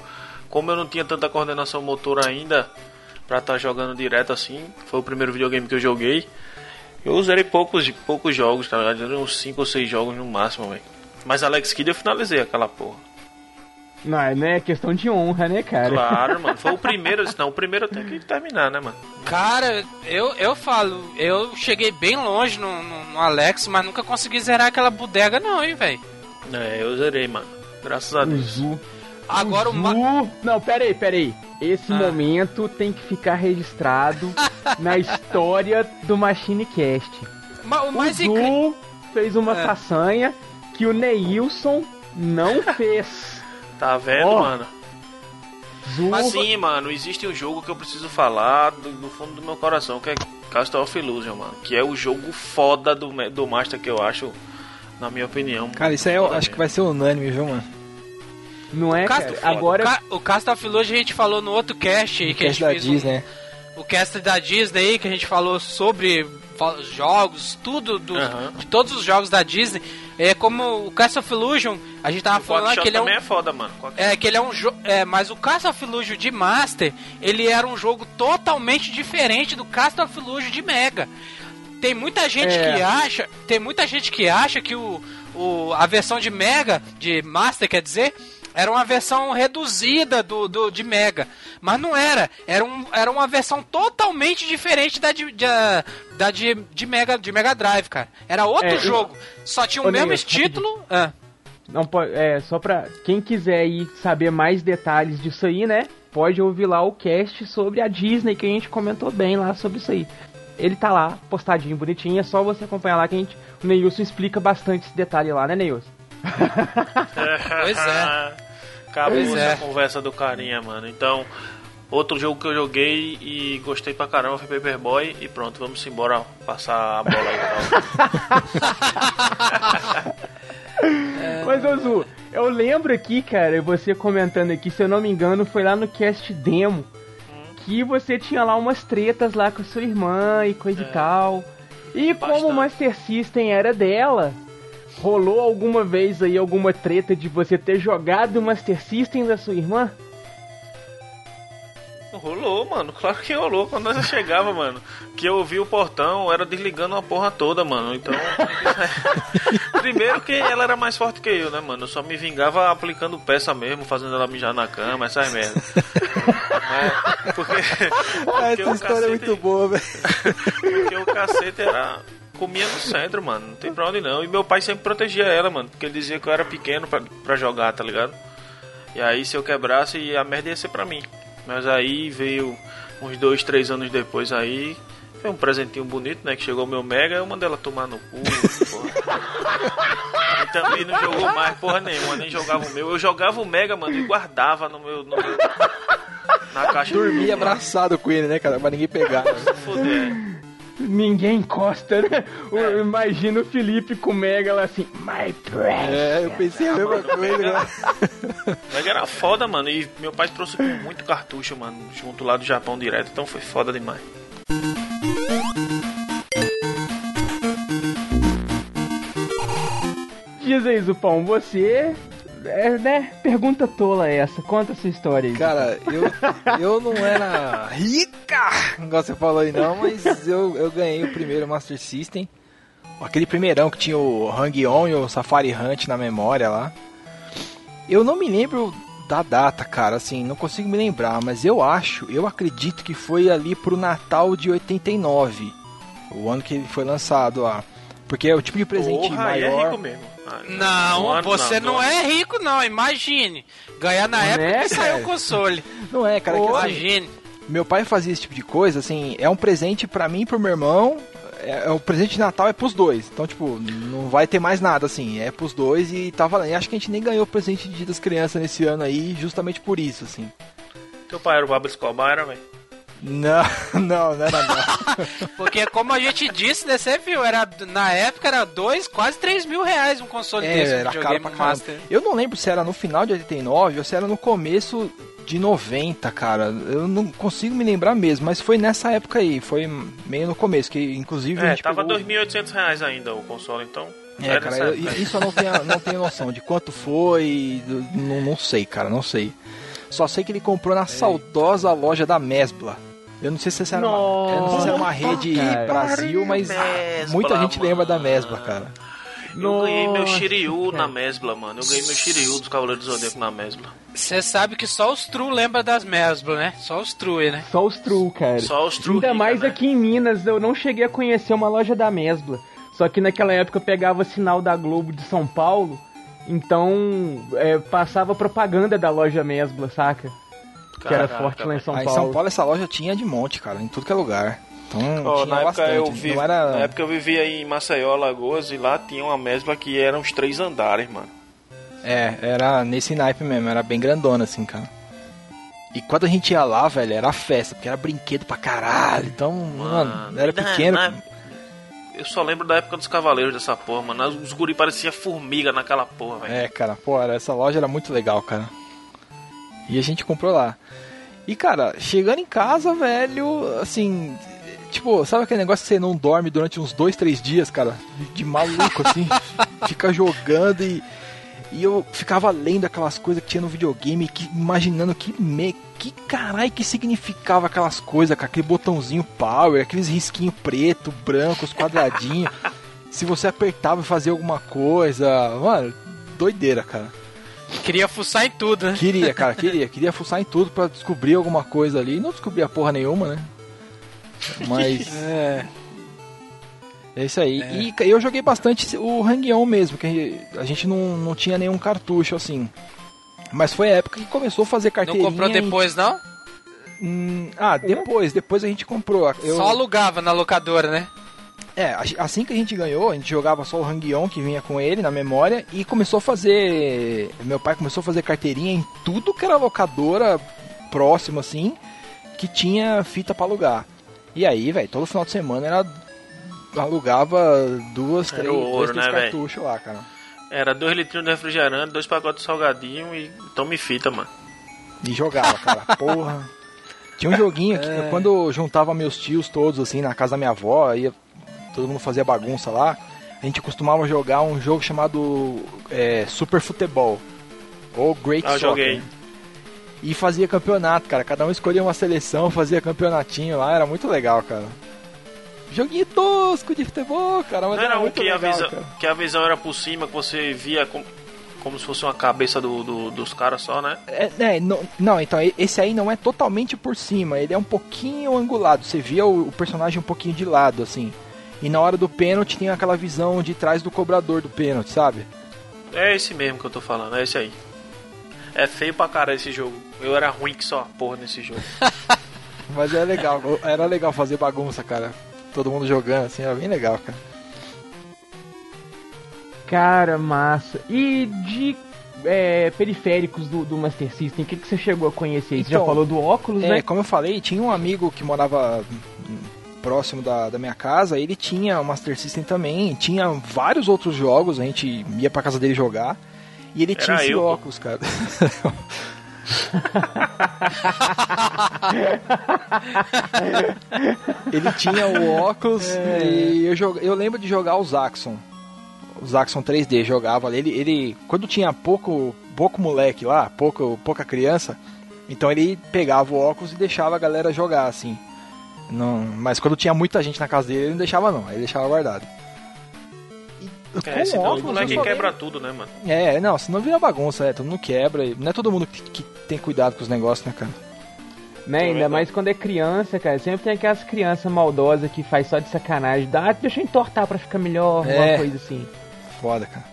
como eu não tinha tanta coordenação motora ainda pra estar jogando direto assim, foi o primeiro videogame que eu joguei. Eu usei poucos, poucos jogos, tá ligado? Uns 5 ou 6 jogos no máximo, velho. Mas Alex Kidd eu finalizei aquela porra. Não, é né, questão de honra, né, cara? Claro, <laughs> mano. Foi o primeiro, não, o primeiro eu tenho que terminar, né, mano? Cara, eu, eu falo, eu cheguei bem longe no, no, no Alex, mas nunca consegui zerar aquela bodega não, hein, velho. É, eu zerei, mano. Graças a O Deus. Zu. Agora o, ma-. Não, pera aí, pera aí. Esse Ah. momento tem que ficar registrado <laughs> na história do Machine Cast. ma- o mais incrível... Zu fez uma É. façanha que o Neilson não fez. Tá vendo, Ó. mano? Zu... Mas sim, mano, existe um jogo que eu preciso falar do, do fundo do meu coração, que é Castle of Illusion, mano. Que é o jogo foda do, do Master que eu acho, na minha opinião. Cara, isso aí eu acho que vai ser unânime, viu, mano? Não é, cara? Agora... o, Ca- o Cast of Illusion a gente falou no outro cast aí, que a Cast gente da fez um- Disney, né? o cast da Disney aí, que a gente falou sobre jogos, tudo dos, Aham. de todos os jogos da Disney. É como o Cast of Illusion, a gente tava O falando que ele é um, também é foda, mano. É, que ele é um jogo. É, mas o Cast of Illusion de Master, ele era um jogo totalmente diferente do Cast of Illusion de Mega. Tem muita gente É. que acha. Tem muita gente que acha que o, o, a versão de Mega, de Master, quer dizer, era uma versão reduzida do, do, de Mega. Mas não era. Era, um, era uma versão totalmente diferente da de, de, da de, de, Mega, de Mega Drive, cara. Era outro É, eu- jogo. Só tinha o Ô, mesmo Neilson, título. Ah. Não pode, é, só pra quem quiser aí saber mais detalhes disso aí, né? Pode ouvir lá o cast sobre a Disney que a gente comentou bem lá sobre isso aí. Ele tá lá, postadinho, bonitinho, é só você acompanhar lá que a gente, o Neilson explica bastante esse detalhe lá, né, Neilson? <laughs> Pois é. Acabou Pois essa é. conversa do carinha, mano. Então, outro jogo que eu joguei e gostei pra caramba foi Paperboy. E pronto, vamos embora passar a bola aí. Então. <laughs> Mas, Ozu, eu lembro aqui, cara, você comentando aqui, se eu não me engano, foi lá no cast demo, que você tinha lá umas tretas lá com a sua irmã e coisa e tal. E como o Bastante. Master System era dela, rolou alguma vez aí alguma treta de você ter jogado o Master System da sua irmã? Rolou, mano. Claro que rolou. Quando eu chegava, mano, que eu ouvi o portão, era desligando a porra toda, mano. Então. <laughs> Primeiro que ela era mais forte que eu, né, mano? Eu só me vingava aplicando peça mesmo, fazendo ela mijar na cama, essas merda. É, porque. porque Essa o história é cacete- muito boa, velho. <laughs> Porque o cacete era. Comia no centro, mano. Não tem pra onde não. E meu pai sempre protegia ela, mano. Porque ele dizia que eu era pequeno pra, pra jogar, tá ligado? E aí se eu quebrasse, a merda ia ser pra mim. Mas aí veio uns dois, três anos depois aí. Foi um presentinho bonito, né? Que chegou o meu Mega, eu mandei ela tomar no cu. porra. E também não jogou mais porra nenhuma, nem jogava o meu. Eu jogava o Mega, mano, e guardava no meu. No meu na caixa do Dormia abraçado com ele, né, cara? Pra ninguém pegar. né? Foder. Ninguém encosta, né? O- Imagina o Felipe com o Mega lá assim, my precious. É, eu pensei a mesma coisa, né? Mega era foda, mano. E meu pai trouxe muito cartucho, mano, junto lá do Japão direto, então foi foda demais. Diz aí, Zupão, você. É, né? Pergunta tola essa. Conta a sua história aí. Cara, eu, eu não era rica, igual você falou aí não, mas eu, eu ganhei o primeiro Master System. Aquele primeirão que tinha o Hang On e o Safari Hunt na memória lá. Eu não me lembro da data, cara, assim, não consigo me lembrar, mas eu acho, eu acredito que foi ali pro Natal de 89, o ano que ele foi lançado lá. Porque é o tipo de presente Porra, aí é maior. rico mesmo. Não, ano, você não, ano. é rico, não. Imagine. Ganhar na Não época é, que saiu o console. <laughs> Não é, cara, é que, assim, Imagine. meu pai fazia esse tipo de coisa, assim, é um presente pra mim e pro meu irmão. É, é o presente de Natal é pros dois. Então, tipo, não vai ter mais nada, assim. É pros dois e tá valendo. E acho que a gente nem ganhou presente de Dia das Crianças nesse ano aí, justamente por isso, assim. Teu pai era o Pablo Escobar, era, velho? Não, <laughs> não, não era não. <laughs> Porque como a gente disse, né, você viu, era, na época era dois, quase 3 mil reais um console É, desse. um era caro pra caramba. Master. Eu não lembro se era no final de 89 ou se era no começo de 90, cara. Eu não consigo me lembrar mesmo, mas foi nessa época aí, foi meio no começo, que inclusive a É, gente tava pegou... 2.800 reais ainda o console, então. É, cara, eu- isso eu não tenho, não tenho noção de quanto foi, não, não sei, cara, não sei. Só sei que ele comprou na saudosa loja da Mesbla. Eu não sei se essa era uma, eu não sei se era uma rede cara. Brasil, mas Mesbla, muita gente lembra da mano. Mesbla, cara. Eu ganhei meu Nossa, Shiryu cara. na Mesbla, mano. Eu ganhei meu Shiryu dos Cavaleiros do Zodíaco na Mesbla. Você sabe que só os True lembra das Mesbla, né? Só os True, né? Só os True, cara. Só os True Ainda rica, mais né? aqui em Minas, eu não cheguei a conhecer uma loja da Mesbla. Só que naquela época eu pegava sinal da Globo de São Paulo, então é, passava propaganda da loja Mesbla, saca? Que era forte lá em. São Aí em Paulo. São Paulo essa loja tinha de monte, cara, em tudo que é lugar. Então tinha na, época bastante. eu vi, Não era... na época eu vivia aí em Maceió, Lagoas, e lá tinha uma mesbla que eram uns três andares, mano. É, era nesse naipe mesmo, era bem grandona assim, cara. E quando a gente ia lá, velho, era festa, porque era brinquedo pra caralho. Então, mano, era na- pequeno. na- Eu só lembro da época dos Cavaleiros dessa porra, mano. Os guri pareciam formiga naquela porra, velho. É, cara, pô, era- essa loja era muito legal, cara. E a gente comprou lá. E, cara, chegando em casa, velho, assim. Tipo, sabe aquele negócio que você não dorme durante uns dois, três dias, cara? De, de maluco, assim. <laughs> fica jogando e. E eu ficava lendo aquelas coisas que tinha no videogame, que, imaginando que me, que caralho que significava aquelas coisas, com aquele botãozinho power, aqueles risquinhos preto, branco, os quadradinhos. <laughs> Se você apertava e fazia alguma coisa. Mano, doideira, cara. Queria fuçar em tudo, né? Queria, cara, <laughs> queria. Queria fuçar em tudo pra descobrir alguma coisa ali. Não descobria porra nenhuma, né? Mas. <laughs> É. É isso aí. E ca- eu joguei bastante o Hang-On mesmo, que a gente não, não tinha nenhum cartucho assim. Mas foi a época que começou a fazer Não carteirinha. comprou e- depois, não? Hum, ah, depois, depois a gente comprou. Eu, Só alugava na locadora, né? É, assim que a gente ganhou, a gente jogava só o Hang-On que vinha com ele na memória e começou a fazer. Meu pai começou a fazer carteirinha em tudo que era locadora próximo assim, que tinha fita pra alugar. E aí, velho, todo final de semana era alugava duas, três, dois, ouro, três né, véi? cartuchos lá, cara. Era dois litrinhos de refrigerante, dois pacotes de salgadinho e tome fita, mano. E jogava, cara. <laughs> Porra. Tinha um joguinho que quando eu juntava meus tios todos assim na casa da minha avó, ia todo mundo fazia bagunça lá. A gente costumava jogar um jogo chamado é, Super Futebol ou Great Ah, eu Soccer. joguei. E fazia campeonato, cara. Cada um escolhia uma seleção, fazia campeonatinho lá, era muito legal, cara. Joguinho tosco de futebol, cara, mas Não era era muito que a, legal, visão, cara. que a visão era por cima, que você via como, como se fosse uma cabeça do, do- dos caras só, né? É, é, não, não, então esse aí não é totalmente por cima, ele é um pouquinho angulado. Você via o, o personagem um pouquinho de lado, assim. E na hora do pênalti tem aquela visão de trás do cobrador do pênalti, sabe? É esse mesmo que eu tô falando, é esse aí. É feio pra caralho esse jogo. Eu era ruim que só a porra nesse jogo. <laughs> Mas era legal, era legal fazer bagunça, cara. Todo mundo jogando, assim, era bem legal, cara. Cara, massa. E de é, periféricos do, do Master System, o que, que você chegou a conhecer? Você já Então, falou do óculos, É, né? como eu falei, tinha um amigo que morava próximo da, da minha casa, ele tinha o Master System também, tinha vários outros jogos, a gente ia pra casa dele jogar. E ele Era tinha esse eu, pô. óculos, cara. <laughs> ele tinha o óculos e eu, jog... eu lembro de jogar o Zaxxon. O Zaxxon 3D jogava ali. Ele, ele quando tinha pouco, pouco moleque lá, pouco, pouca criança, então ele pegava o óculos e deixava a galera jogar assim. Não, mas quando tinha muita gente na casa dele, ele não deixava não, aí ele deixava guardado. E É, com senão o óculos, moleque eu só quebra tudo, né, mano? É, não, senão vira bagunça, é, todo mundo quebra. Não é todo mundo que, que tem cuidado com os negócios, né, cara? Né? Ainda mais quando é criança, cara. Sempre tem aquelas crianças maldosas que faz só de sacanagem. Dá, ah, deixa eu entortar pra ficar melhor, É. uma coisa assim. Foda, cara.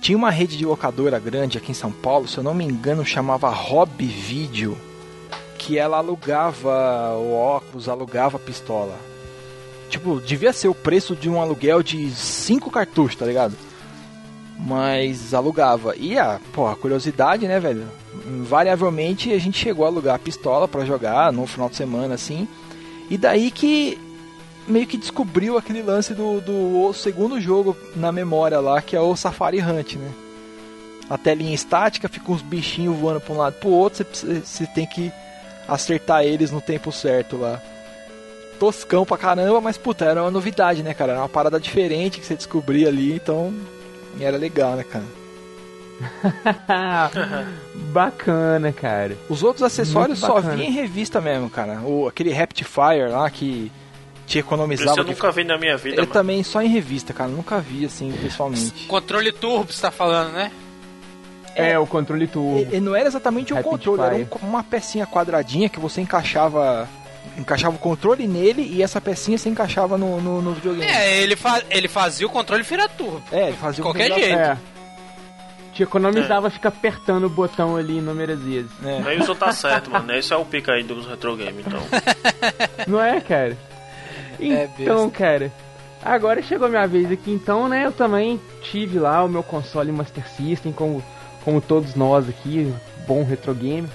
Tinha uma rede de locadora grande aqui em São Paulo, se eu não me engano, chamava Hobby Video, que ela alugava o óculos, alugava a pistola. Tipo, devia ser o preço de um aluguel de cinco cartuchos, tá ligado? Mas alugava. E a, pô, a curiosidade, né, velho? Invariavelmente a gente chegou a alugar a pistola pra jogar no final de semana, assim. E daí que meio que descobriu aquele lance do, do segundo jogo na memória lá, que é o Safari Hunt, né? A telinha estática, fica uns bichinhos voando pra um lado pro outro, você, você tem que acertar eles no tempo certo lá. Toscão pra caramba, mas puta, era uma novidade, né, cara? Era uma parada diferente que você descobria ali, então era legal, né, cara? <laughs> Bacana, cara. Os outros acessórios só vinha em revista mesmo, cara. O, aquele Raptifire lá que te Isso economizava. eu de- nunca vi na minha vida, Eu mano. também só em revista, cara. Nunca vi assim pessoalmente. Controle turbo, você tá falando, né? É, o controle turbo. E, e não era exatamente um Rapid controle, era um- Fire. uma pecinha quadradinha que você encaixava. Encaixava o controle nele e essa pecinha se encaixava no, no, no videogame. É, ele, fa ele fazia o controle virar turbo. É, ele fazia De o qualquer controle jeito. É. Te economizava ficar apertando o botão ali inúmeras vezes. É. Neilson tá certo, mano. Esse é o pica aí dos retro game, então. <laughs> Não é, cara? É Então, besta. cara, agora chegou a minha vez aqui, então, né? Eu também tive lá o meu console Master System, como, como todos nós aqui, bom retro game.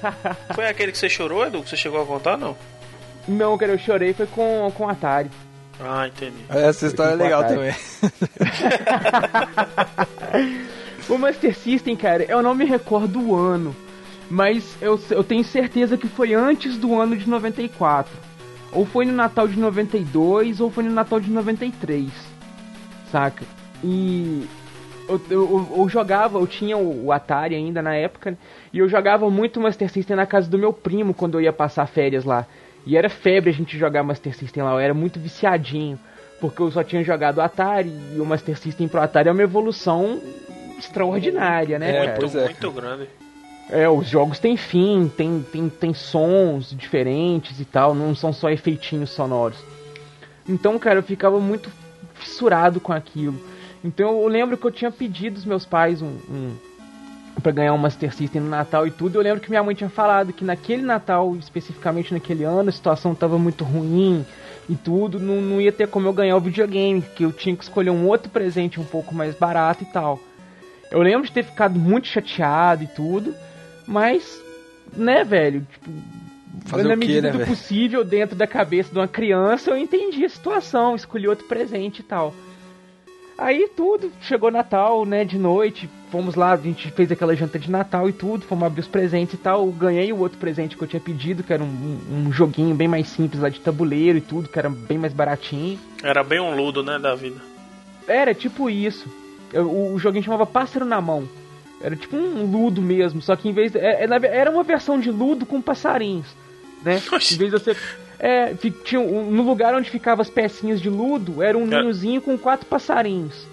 <laughs> Foi aquele que você chorou, Edu? Que você chegou a contar, não? Não, cara, eu chorei foi com, com Atari. Ah, entendi. Essa história é legal também. <laughs> O Master System, cara, eu não me recordo o ano, mas eu, eu tenho certeza que foi antes do ano de 94. Ou foi no Natal de 92, ou foi no Natal de 93, saca? E eu, eu, eu- jogava, eu tinha o, o Atari ainda na época, e eu jogava muito Master System na casa do meu primo quando eu ia passar férias lá. E era febre a gente jogar Master System lá, eu era muito viciadinho, porque eu só tinha jogado o Atari, e o Master System pro Atari é uma evolução extraordinária, né, É, cara? muito, pois é, muito grande. É, os jogos têm fim, tem, tem, tem sons diferentes e tal, não são só efeitinhos sonoros. Então, cara, eu ficava muito fissurado com aquilo. Então eu lembro que eu tinha pedido aos meus pais um, um para ganhar um Master System no Natal e tudo. Eu lembro que minha mãe tinha falado que naquele Natal, especificamente naquele ano, a situação tava muito ruim e tudo, não, não ia ter como eu ganhar o videogame, que eu tinha que escolher um outro presente um pouco mais barato e tal. Eu lembro de ter ficado muito chateado e tudo, mas, né, velho, tipo, Fazer na o quê, medida né, do possível, dentro da cabeça de uma criança, eu entendi a situação, escolhi outro presente e tal. Aí tudo, chegou Natal, né, de noite, fomos lá, a gente fez aquela janta de Natal e tudo, fomos abrir os presentes e tal, ganhei o outro presente que eu tinha pedido, que era um, um- um joguinho bem mais simples lá de tabuleiro e tudo, que era bem mais baratinho. Era bem um ludo, né, da vida. Era tipo isso. Eu- o, o joguinho chamava Pássaro na Mão. Era tipo um ludo mesmo, só que em vez. é- é era uma versão de ludo com passarinhos. Né? <laughs> Em vez de você. É, tinha, um- no lugar onde ficavam as pecinhas de ludo, era um É. ninhozinho com quatro passarinhos.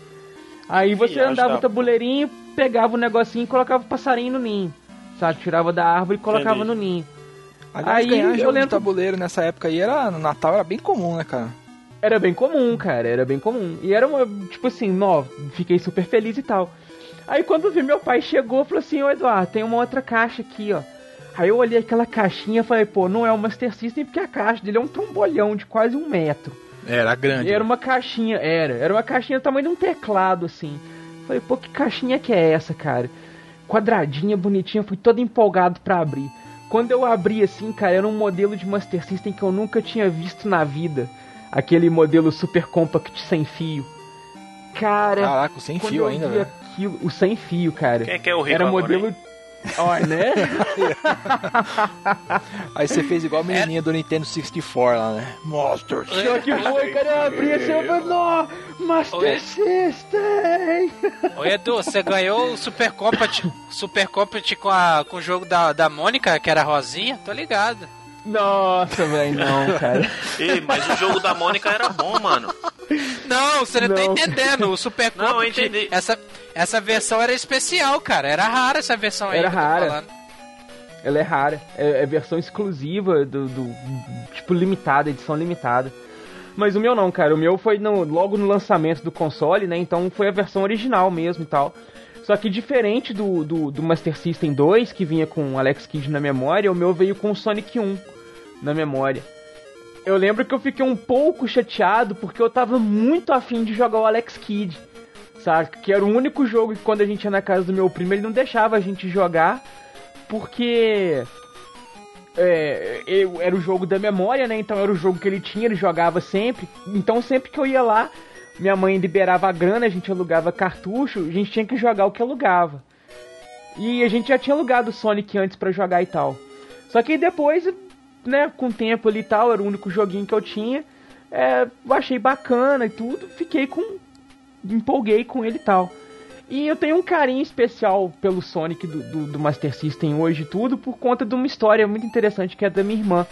Aí você Viagem andava da o tabuleirinho, pegava o negocinho e colocava o passarinho no ninho. Sabe? Tirava da árvore e colocava Entendi. no ninho. Aliás, Aí, ganhar eu jogo lembro- de tabuleiro nessa época aí era. No Natal era bem comum, né, cara? Era bem comum, cara, era bem comum. E era uma, tipo assim, nó, fiquei super feliz e tal. Aí quando eu vi meu pai chegou, falou assim, ô Eduardo, tem uma outra caixa aqui, ó. Aí eu olhei aquela caixinha e falei, pô, não é o Master System porque a caixa dele é um trombolhão de quase um metro. Era grande. E era uma caixinha, era, era uma caixinha do tamanho de um teclado, assim. Falei, pô, que caixinha que é essa, cara? Quadradinha, bonitinha, fui todo empolgado pra abrir. Quando eu abri assim, cara, era um modelo de Master System que eu nunca tinha visto na vida. Aquele modelo Super Compact sem fio. Cara, Caraca, sem quando fio eu ainda, velho. aquilo, o sem fio, cara. Quem é que é o rico Era agora, modelo. hein? Ó, né? <laughs> Aí você fez igual a menininha do Nintendo 64 lá, né? Monster Pior que foi, cara, eu abri assim, eu falei, não, Master Oi. System! Ô Edu, você ganhou o Super Compact, Super Compact com, a, com o jogo da, da Mônica, que era rosinha? Tô ligado. Nossa, velho, não, cara. <laughs> Ei, mas o jogo da Mônica era bom, mano. Não, você não, tá Não. entendendo. O Super <laughs> Não, eu entendi. Essa, essa versão era especial, cara. Era rara essa versão aí. Era rara. Ela é rara. É, é versão exclusiva do, do- Tipo, limitada, edição limitada. Mas o meu não, cara. O meu foi no- logo no lançamento do console, né? Então foi a versão original mesmo e tal. Só que diferente do, do, do Master System 2, que vinha com o Alex Kidd na memória, o meu veio com o Sonic 1 na memória. Eu lembro que eu fiquei um pouco chateado porque eu tava muito afim de jogar o Alex Kidd. Sabe? Que era o único jogo que quando a gente ia na casa do meu primo, ele não deixava a gente jogar porque é, eu, era o jogo da memória, né? Então era o jogo que ele tinha, ele jogava sempre. Então sempre que eu ia lá, minha mãe liberava a grana, a gente alugava cartucho, a gente tinha que jogar o que alugava. E a gente já tinha alugado o Sonic antes pra jogar e tal. Só que depois, né, com o tempo ali e tal, era o único joguinho que eu tinha. É, eu achei bacana e tudo, fiquei com. empolguei com ele e tal. E eu tenho um carinho especial pelo Sonic do, do, do Master System hoje e tudo, por conta de uma história muito interessante que é da minha irmã.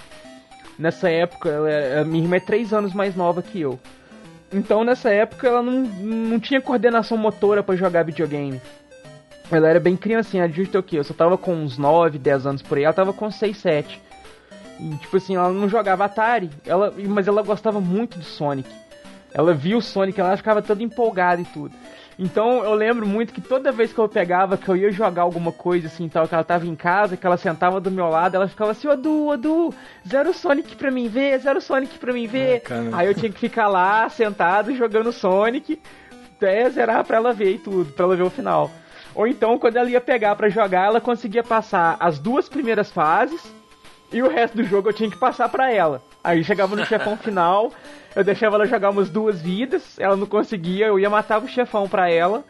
Nessa época, ela é- a minha irmã é 3 anos mais nova que eu. Então nessa época ela não, não tinha coordenação motora pra jogar videogame. Ela era bem criancinha, ter o quê? Eu só tava com uns 9, 10 anos por aí, ela tava com 6, 7. E, tipo assim, ela não jogava Atari, ela, mas ela gostava muito do Sonic. Ela via o Sonic, ela ficava toda empolgada e tudo. Então eu lembro muito que toda vez que eu pegava, que eu ia jogar alguma coisa assim tal, que ela tava em casa, que ela sentava do meu lado, ela ficava assim, ô Du, ô Du, zero Sonic pra mim ver, zero Sonic pra mim ver. Ah. Aí eu tinha que ficar lá, sentado, jogando Sonic, até zerar pra ela ver e tudo, pra ela ver o final. Ou então, quando ela ia pegar pra jogar, ela conseguia passar as duas primeiras fases e o resto do jogo eu tinha que passar pra ela. Aí chegava no chefão <laughs> final, eu deixava ela jogar umas duas vidas, ela não conseguia, eu ia matar o chefão pra ela.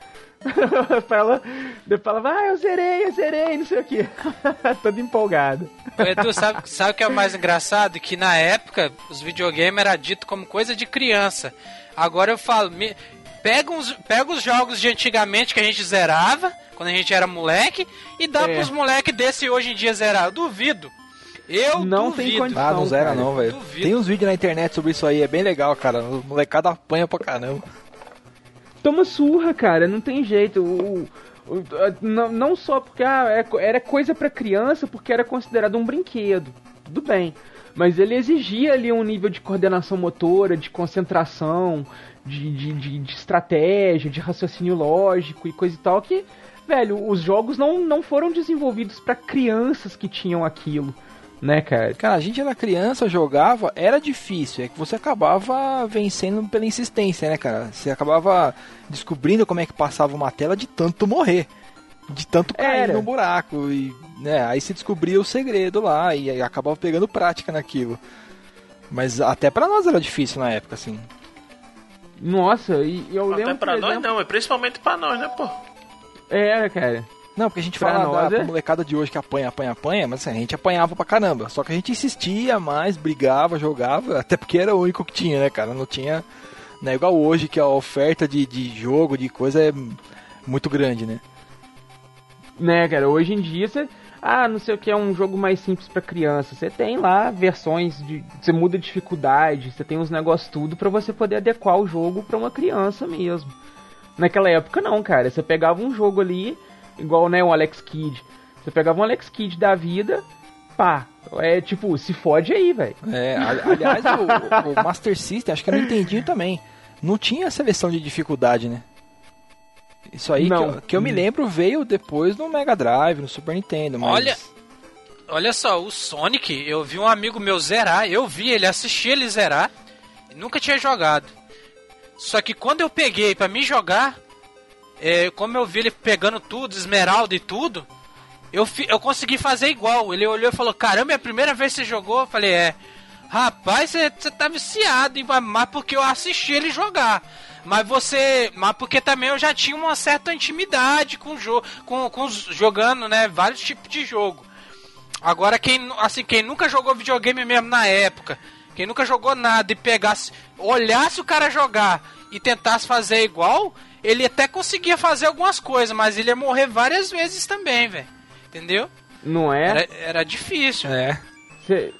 <laughs> pra ela. Depois ela vai, ah, eu zerei, eu zerei, não sei o que. <laughs> Toda empolgada. Ô, Edu, sabe, sabe o que é o mais engraçado? Que na época os videogames era dito como coisa de criança. Agora eu falo, me- pega, uns, pega os jogos de antigamente que a gente zerava, quando a gente era moleque, e dá É. pros moleque desse hoje em dia zerar. Eu duvido. Eu Não tem duvido. condição. Ah, não zera cara. não, velho. Tem uns vídeos na internet sobre isso aí, é bem legal, cara. O molecada apanha pra caramba. Toma surra, cara, não tem jeito. O, o- não, não só porque ah, é era coisa pra criança, porque era considerado um brinquedo. Tudo bem. Mas ele exigia ali um nível de coordenação motora, de concentração, de, de, de, de estratégia, de raciocínio lógico e coisa e tal, que, velho, os jogos não, não foram desenvolvidos pra crianças que tinham aquilo, né, cara? Cara, a gente era criança, jogava, era difícil. É que você acabava vencendo pela insistência, né, cara? Você acabava descobrindo como é que passava uma tela de tanto morrer. De tanto cair Era. no buraco. E, né, aí você descobria o segredo lá e aí acabava pegando prática naquilo. Mas até pra nós era difícil na época, assim. Nossa, e eu Até lembro. pra por nós exemplo- não, é principalmente pra nós, né, pô? Era, cara. Não, porque a gente Pra fala nós, da é. molecada de hoje que apanha, apanha, apanha, mas assim, a gente apanhava pra caramba. Só que a gente insistia mais, brigava, jogava, <laughs> até porque era o único que tinha, né, cara? Não tinha. Não é igual hoje que a oferta de, de jogo, de coisa é muito grande, né? né, cara? Hoje em dia você. Ah, não sei o que é um jogo mais simples pra criança. Você tem lá versões de. Você muda a dificuldade, você tem uns negócios tudo pra você poder adequar o jogo pra uma criança mesmo. Naquela época não, cara. Você pegava um jogo ali, igual né, o Alex Kidd. Você pegava um Alex Kidd da vida, pá. É tipo, se fode aí, velho. É, aliás, o, o Master System, acho que eu não entendi também. Não tinha seleção de dificuldade, né? Isso aí que Não. eu, que eu me lembro veio depois no Mega Drive, no Super Nintendo. Mas... Olha- Olha só, o Sonic, eu vi um amigo meu zerar, eu vi ele, assisti ele zerar, e nunca tinha jogado. Só que quando eu peguei pra me jogar, é, como eu vi ele pegando tudo, esmeralda e tudo, eu, fi- eu consegui fazer igual. Ele olhou e falou: Caramba, é a primeira vez que você jogou? Eu falei: É. Rapaz, você tá viciado, mas porque eu assisti ele jogar. Mas você. Mas porque também eu já tinha uma certa intimidade com o jogo. Com, com jogando, né? Vários tipos de jogo. Agora, quem, assim, quem nunca jogou videogame mesmo na época, quem nunca jogou nada e pegasse, olhasse o cara jogar e tentasse fazer igual, ele até conseguia fazer algumas coisas, mas ele ia morrer várias vezes também, velho. Entendeu? Não é? Era, era difícil. É.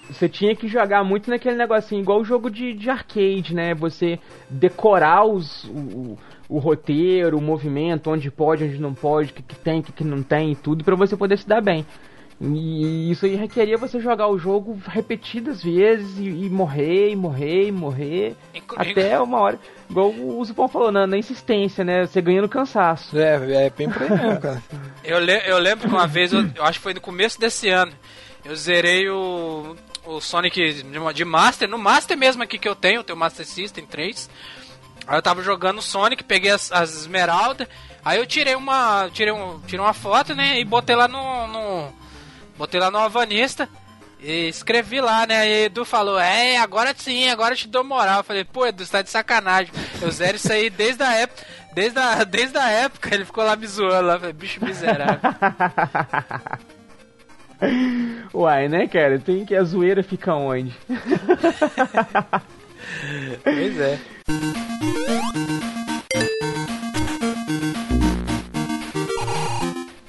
Você tinha que jogar muito naquele negocinho, igual o jogo de, de arcade, né? Você decorar os, o, o roteiro, o movimento, onde pode, onde não pode, o que, que tem, o que, que não tem e tudo, para você poder se dar bem. E isso aí requeria você jogar o jogo repetidas vezes e, e morrer, e morrer, e morrer. Até uma hora. Igual o Zupão falou, na, na insistência, né? Você ganha no cansaço. É, é bem por aí mesmo, cara. <laughs> Eu, le- eu lembro que uma vez, eu, eu acho que foi no começo desse ano, eu zerei o, o Sonic de, de Master, no Master mesmo aqui que eu tenho, eu tenho o Master System 3. Aí eu tava jogando o Sonic, peguei as, as esmeraldas, aí eu tirei uma. Tirei, um, tirei uma foto, né? E botei lá no. no botei lá no Avanista. E escrevi lá, né? E Edu falou, é, agora sim, agora te dou moral. Eu falei, pô, Edu, você tá de sacanagem. Eu zero isso aí desde a época. Desde a, desde a época, ele ficou lá me zoando lá. Falei, bicho miserável. <laughs> Uai, né, cara? Tem que a zoeira fica onde? <laughs> pois é. <laughs>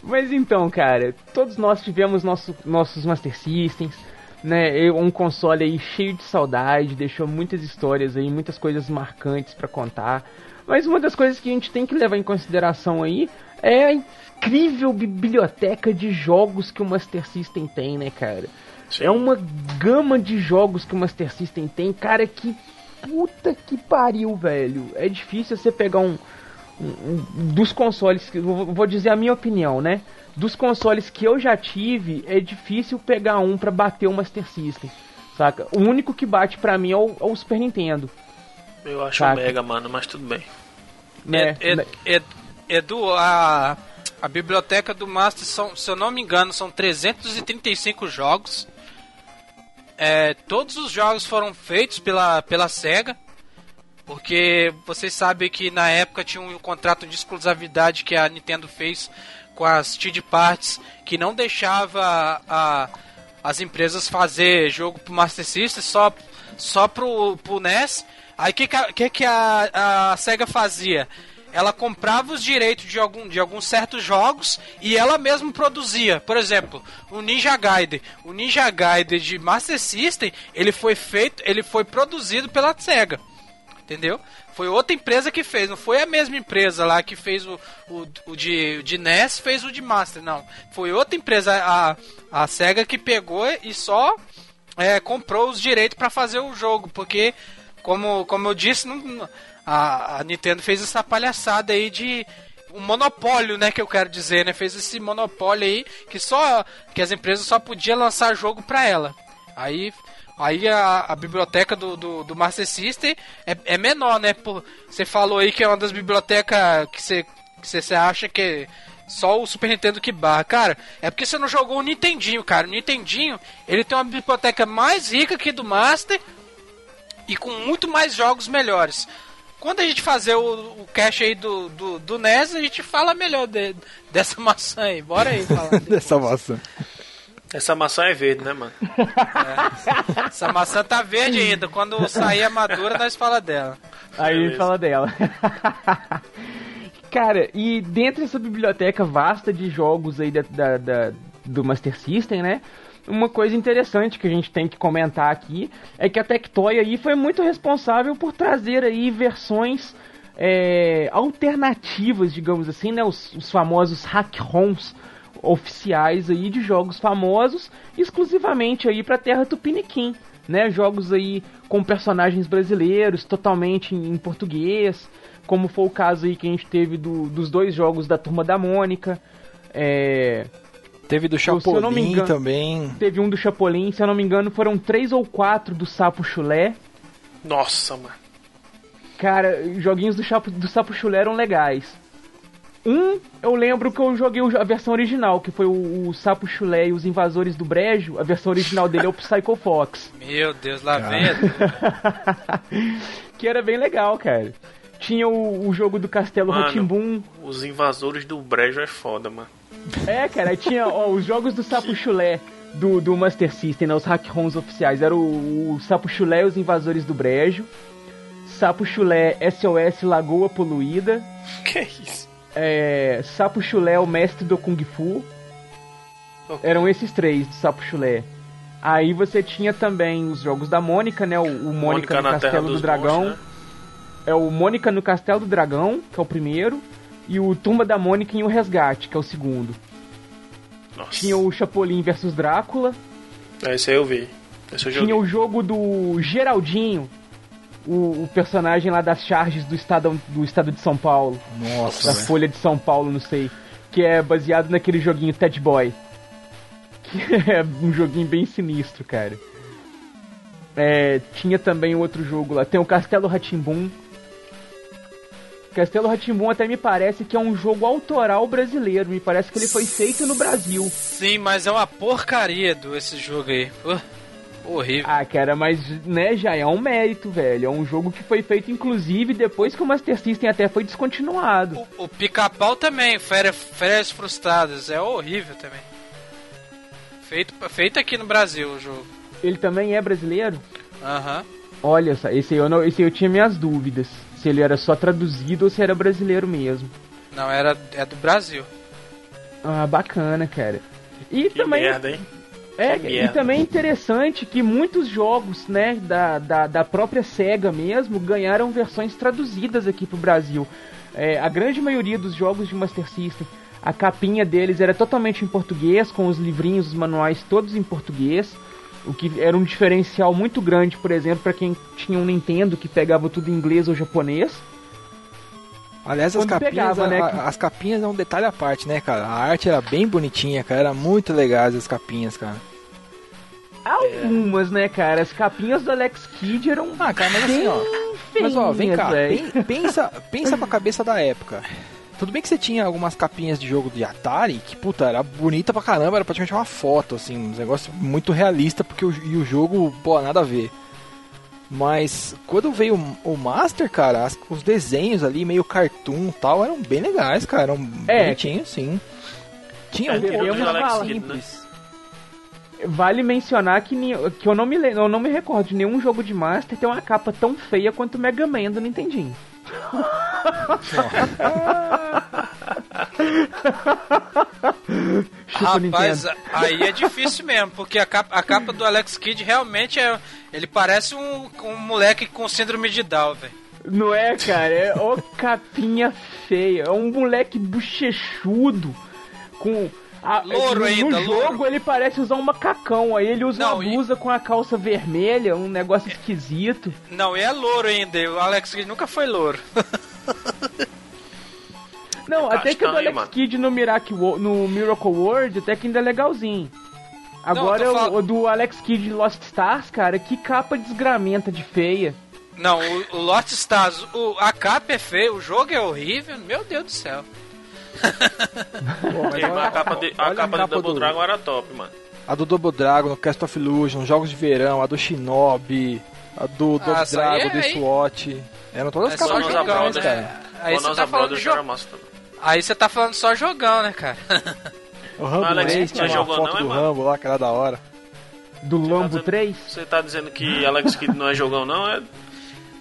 Mas então, cara, todos nós tivemos nosso, nossos Master Systems, né? Um console aí cheio de saudade, deixou muitas histórias aí, muitas coisas marcantes pra contar. Mas uma das coisas que a gente tem que levar em consideração aí é a incrível biblioteca de jogos que o Master System tem, né, cara? É uma gama de jogos que o Master System tem, cara, que puta que pariu, velho. É difícil você pegar um- dos consoles que vou dizer a minha opinião, né? Dos consoles que eu já tive, é difícil pegar um pra bater o Master System, saca? O único que bate pra mim é o, é o Super Nintendo, Eu acho Saca. o Mega, mano, mas tudo bem. né? Ed- Ed- Ed- Edu, a, a biblioteca do Master, são, se eu não me engano, são 335 jogos. É, todos os jogos foram feitos pela, pela SEGA. Porque vocês sabem que na época tinha um contrato de exclusividade que a Nintendo fez com as TD Parts que não deixava a, as empresas fazer jogo pro Master System só, só pro, pro NES. Aí o que, que, que a, a SEGA fazia? Ela comprava os direitos de, algum, de alguns certos jogos e ela mesma produzia. Por exemplo, o Ninja Gaiden. O Ninja Gaiden de Master System, ele foi feito, ele foi produzido pela SEGA entendeu? Foi outra empresa que fez, não foi a mesma empresa lá que fez o, o, o de, de NES, fez o de Master, não. Foi outra empresa, a, a SEGA, que pegou e só é, comprou os direitos para fazer o jogo, porque, como, como eu disse, não, a, a Nintendo fez essa palhaçada aí de um monopólio, né, que eu quero dizer, né? Fez esse monopólio aí que só que as empresas só podiam lançar jogo para ela. Aí Aí a, a biblioteca do, do, do Master System é, é menor, né? Você falou aí que é uma das bibliotecas que você que acha que é só o Super Nintendo que barra. Cara, é porque você não jogou o Nintendinho, cara. O Nintendinho, ele tem uma biblioteca mais rica que do Master e com muito mais jogos melhores. Quando a gente fazer o, o cache aí do, do, do NES, a gente fala melhor de- dessa maçã aí. Bora aí falar. <laughs> Dessa maçã. Essa maçã é verde, né, mano? Essa maçã tá verde ainda. Quando sair a madura, nós fala dela. Aí Beleza. fala dela. Cara, e dentro dessa biblioteca vasta de jogos aí da, da- da- do Master System, né? Uma coisa interessante que a gente tem que comentar aqui é que a Tectoy aí foi muito responsável por trazer aí versões é, alternativas, digamos assim, né? Os, os famosos hack-ROMs oficiais aí de jogos famosos exclusivamente aí para Terra Tupiniquim, né? Jogos aí com personagens brasileiros totalmente em, em português, como foi o caso aí que a gente teve do- dos dois jogos da Turma da Mônica. É, Teve do Chapolin engano- também. teve um do Chapolin, se eu não me engano, foram três ou quatro do Sapo Chulé. Nossa, mano. Cara, joguinhos do, Chapo, do Sapo Chulé eram legais. Um, eu lembro que eu joguei a versão original, que foi o, o Sapo Chulé e os Invasores do Brejo. A versão original dele é o Psycho Fox. <laughs> Meu Deus, lá vem. <laughs> Que era bem legal, cara. Tinha o, o jogo do Castelo Mano. Ratimbum. Os invasores do brejo é foda, mano. É, cara, tinha ó, os jogos do Sapo Chulé do, do Master System, né, os hack ROMs oficiais. Era o, o Sapo Chulé e os Invasores do Brejo. Sapo Chulé SOS Lagoa Poluída. <laughs> Que isso? É, Sapo Chulé, o mestre do Kung Fu. Ok. Eram esses três Sapo Chulé. Aí você tinha também os jogos da Mônica, né? O, o Mônica, Mônica no Castelo do Dragão. Monstros, né? É o Mônica no Castelo do Dragão, que é o primeiro. E o Tumba da Mônica em O Resgate, que é o segundo. Nossa. Tinha o Chapolin versus Drácula. É, Esse aí eu vi. Esse eu. Tinha o jogo do Geraldinho, o, o personagem lá das charges do estado, do estado de São Paulo. Nossa, da. Folha de São Paulo, não sei. Que é baseado naquele joguinho Ted Boy. Que <laughs> é um joguinho bem sinistro, cara. É, tinha também outro jogo lá. Tem o Castelo Ratimbum. Castelo Ratimbum até me parece que é um jogo autoral brasileiro. Me parece que ele foi feito no Brasil. Sim, mas é uma porcaria do esse jogo aí. Uh, horrível. Ah, cara, mas né, já é um mérito, velho. É um jogo que foi feito, inclusive, depois que o Master System até foi descontinuado. O, o pica-pau também, férias, férias frustradas, é horrível também. Feito, feito aqui no Brasil o jogo. Ele também é brasileiro? Aham. Olha só, esse aí eu, não, esse aí eu tinha minhas dúvidas. Se ele era só traduzido ou se era brasileiro mesmo. Não, era, é do Brasil. Ah, bacana, cara. E Que também. merda, hein? É, Que e também é interessante que muitos jogos, né, da, da, da própria SEGA mesmo, ganharam versões traduzidas aqui pro Brasil. É, a grande maioria dos jogos de Master System, a capinha deles era totalmente em português, com os livrinhos, os manuais todos em português. O que era um diferencial muito grande, por exemplo, para quem tinha um Nintendo que pegava tudo em inglês ou japonês. Aliás, as capinhas, pegava, né, a- que- as capinhas é um detalhe à parte, né, cara? A arte era bem bonitinha, cara. Era muito legais as capinhas, cara. Algumas, né, cara? As capinhas do Alex Kidd eram Ah, cara, mas assim, ó. Mas ó, vem cá, pen- pensa, <laughs> pensa com a cabeça da época. Tudo bem que você tinha algumas capinhas de jogo de Atari que, puta, era bonita pra caramba, era praticamente uma foto, assim, um negócio muito realista, porque o, e o jogo, pô, nada a ver. Mas quando veio o- Master, cara, as- os desenhos ali, meio cartoon e tal, eram bem legais, cara, eram É. bonitinhos, sim. Tinha É, um bala Kidd, simples. Vale mencionar que, que eu, não me, eu não me recordo de nenhum jogo de Master ter uma capa tão feia quanto o Mega Man do Nintendinho. <laughs> <laughs> <laughs> Chupa, Rapaz, Nintendo. aí é difícil mesmo, porque a capa, a capa do Alex Kidd realmente é. Ele parece um, um moleque com síndrome de Down, velho. Não é, cara? É ó capinha feia. É um moleque bochechudo com. a- Louro no, ainda, no jogo louro. ele parece usar um macacão, aí ele usa Não, uma e- blusa com a calça vermelha, um negócio esquisito. Não, e é louro ainda. O Alex Kidd nunca foi louro. <laughs> Não, É até que o do Alex mano. Kid no Miracle, no Miracle World até que ainda é legalzinho. Agora tô o- fal- o do Alex Kid Lost Stars, cara, que capa desgramenta de feia. Não, o, o Lost Stars, o, a capa é feia, o jogo é horrível. Meu Deus do céu. Pô, olha- a capa de, a capa de Double do- Dragon era top, mano. A do Double Dragon, no Cast of Illusion, jogos de verão, a do Shinobi, a do Double Ah, essa aí Dragon, é- do SWAT. Eram todas É capas legais, né? cara. Aí você tá falando de Brothers jogo. Aí você tá falando só jogão, né, cara? <laughs> O Rambo Alex 3 Kidd tinha já uma jogou foto não, do é, mano? Rambo lá, que era da hora. Do Lambo dizendo- 3? Você tá dizendo que Alex Kidd não é jogão, não? É...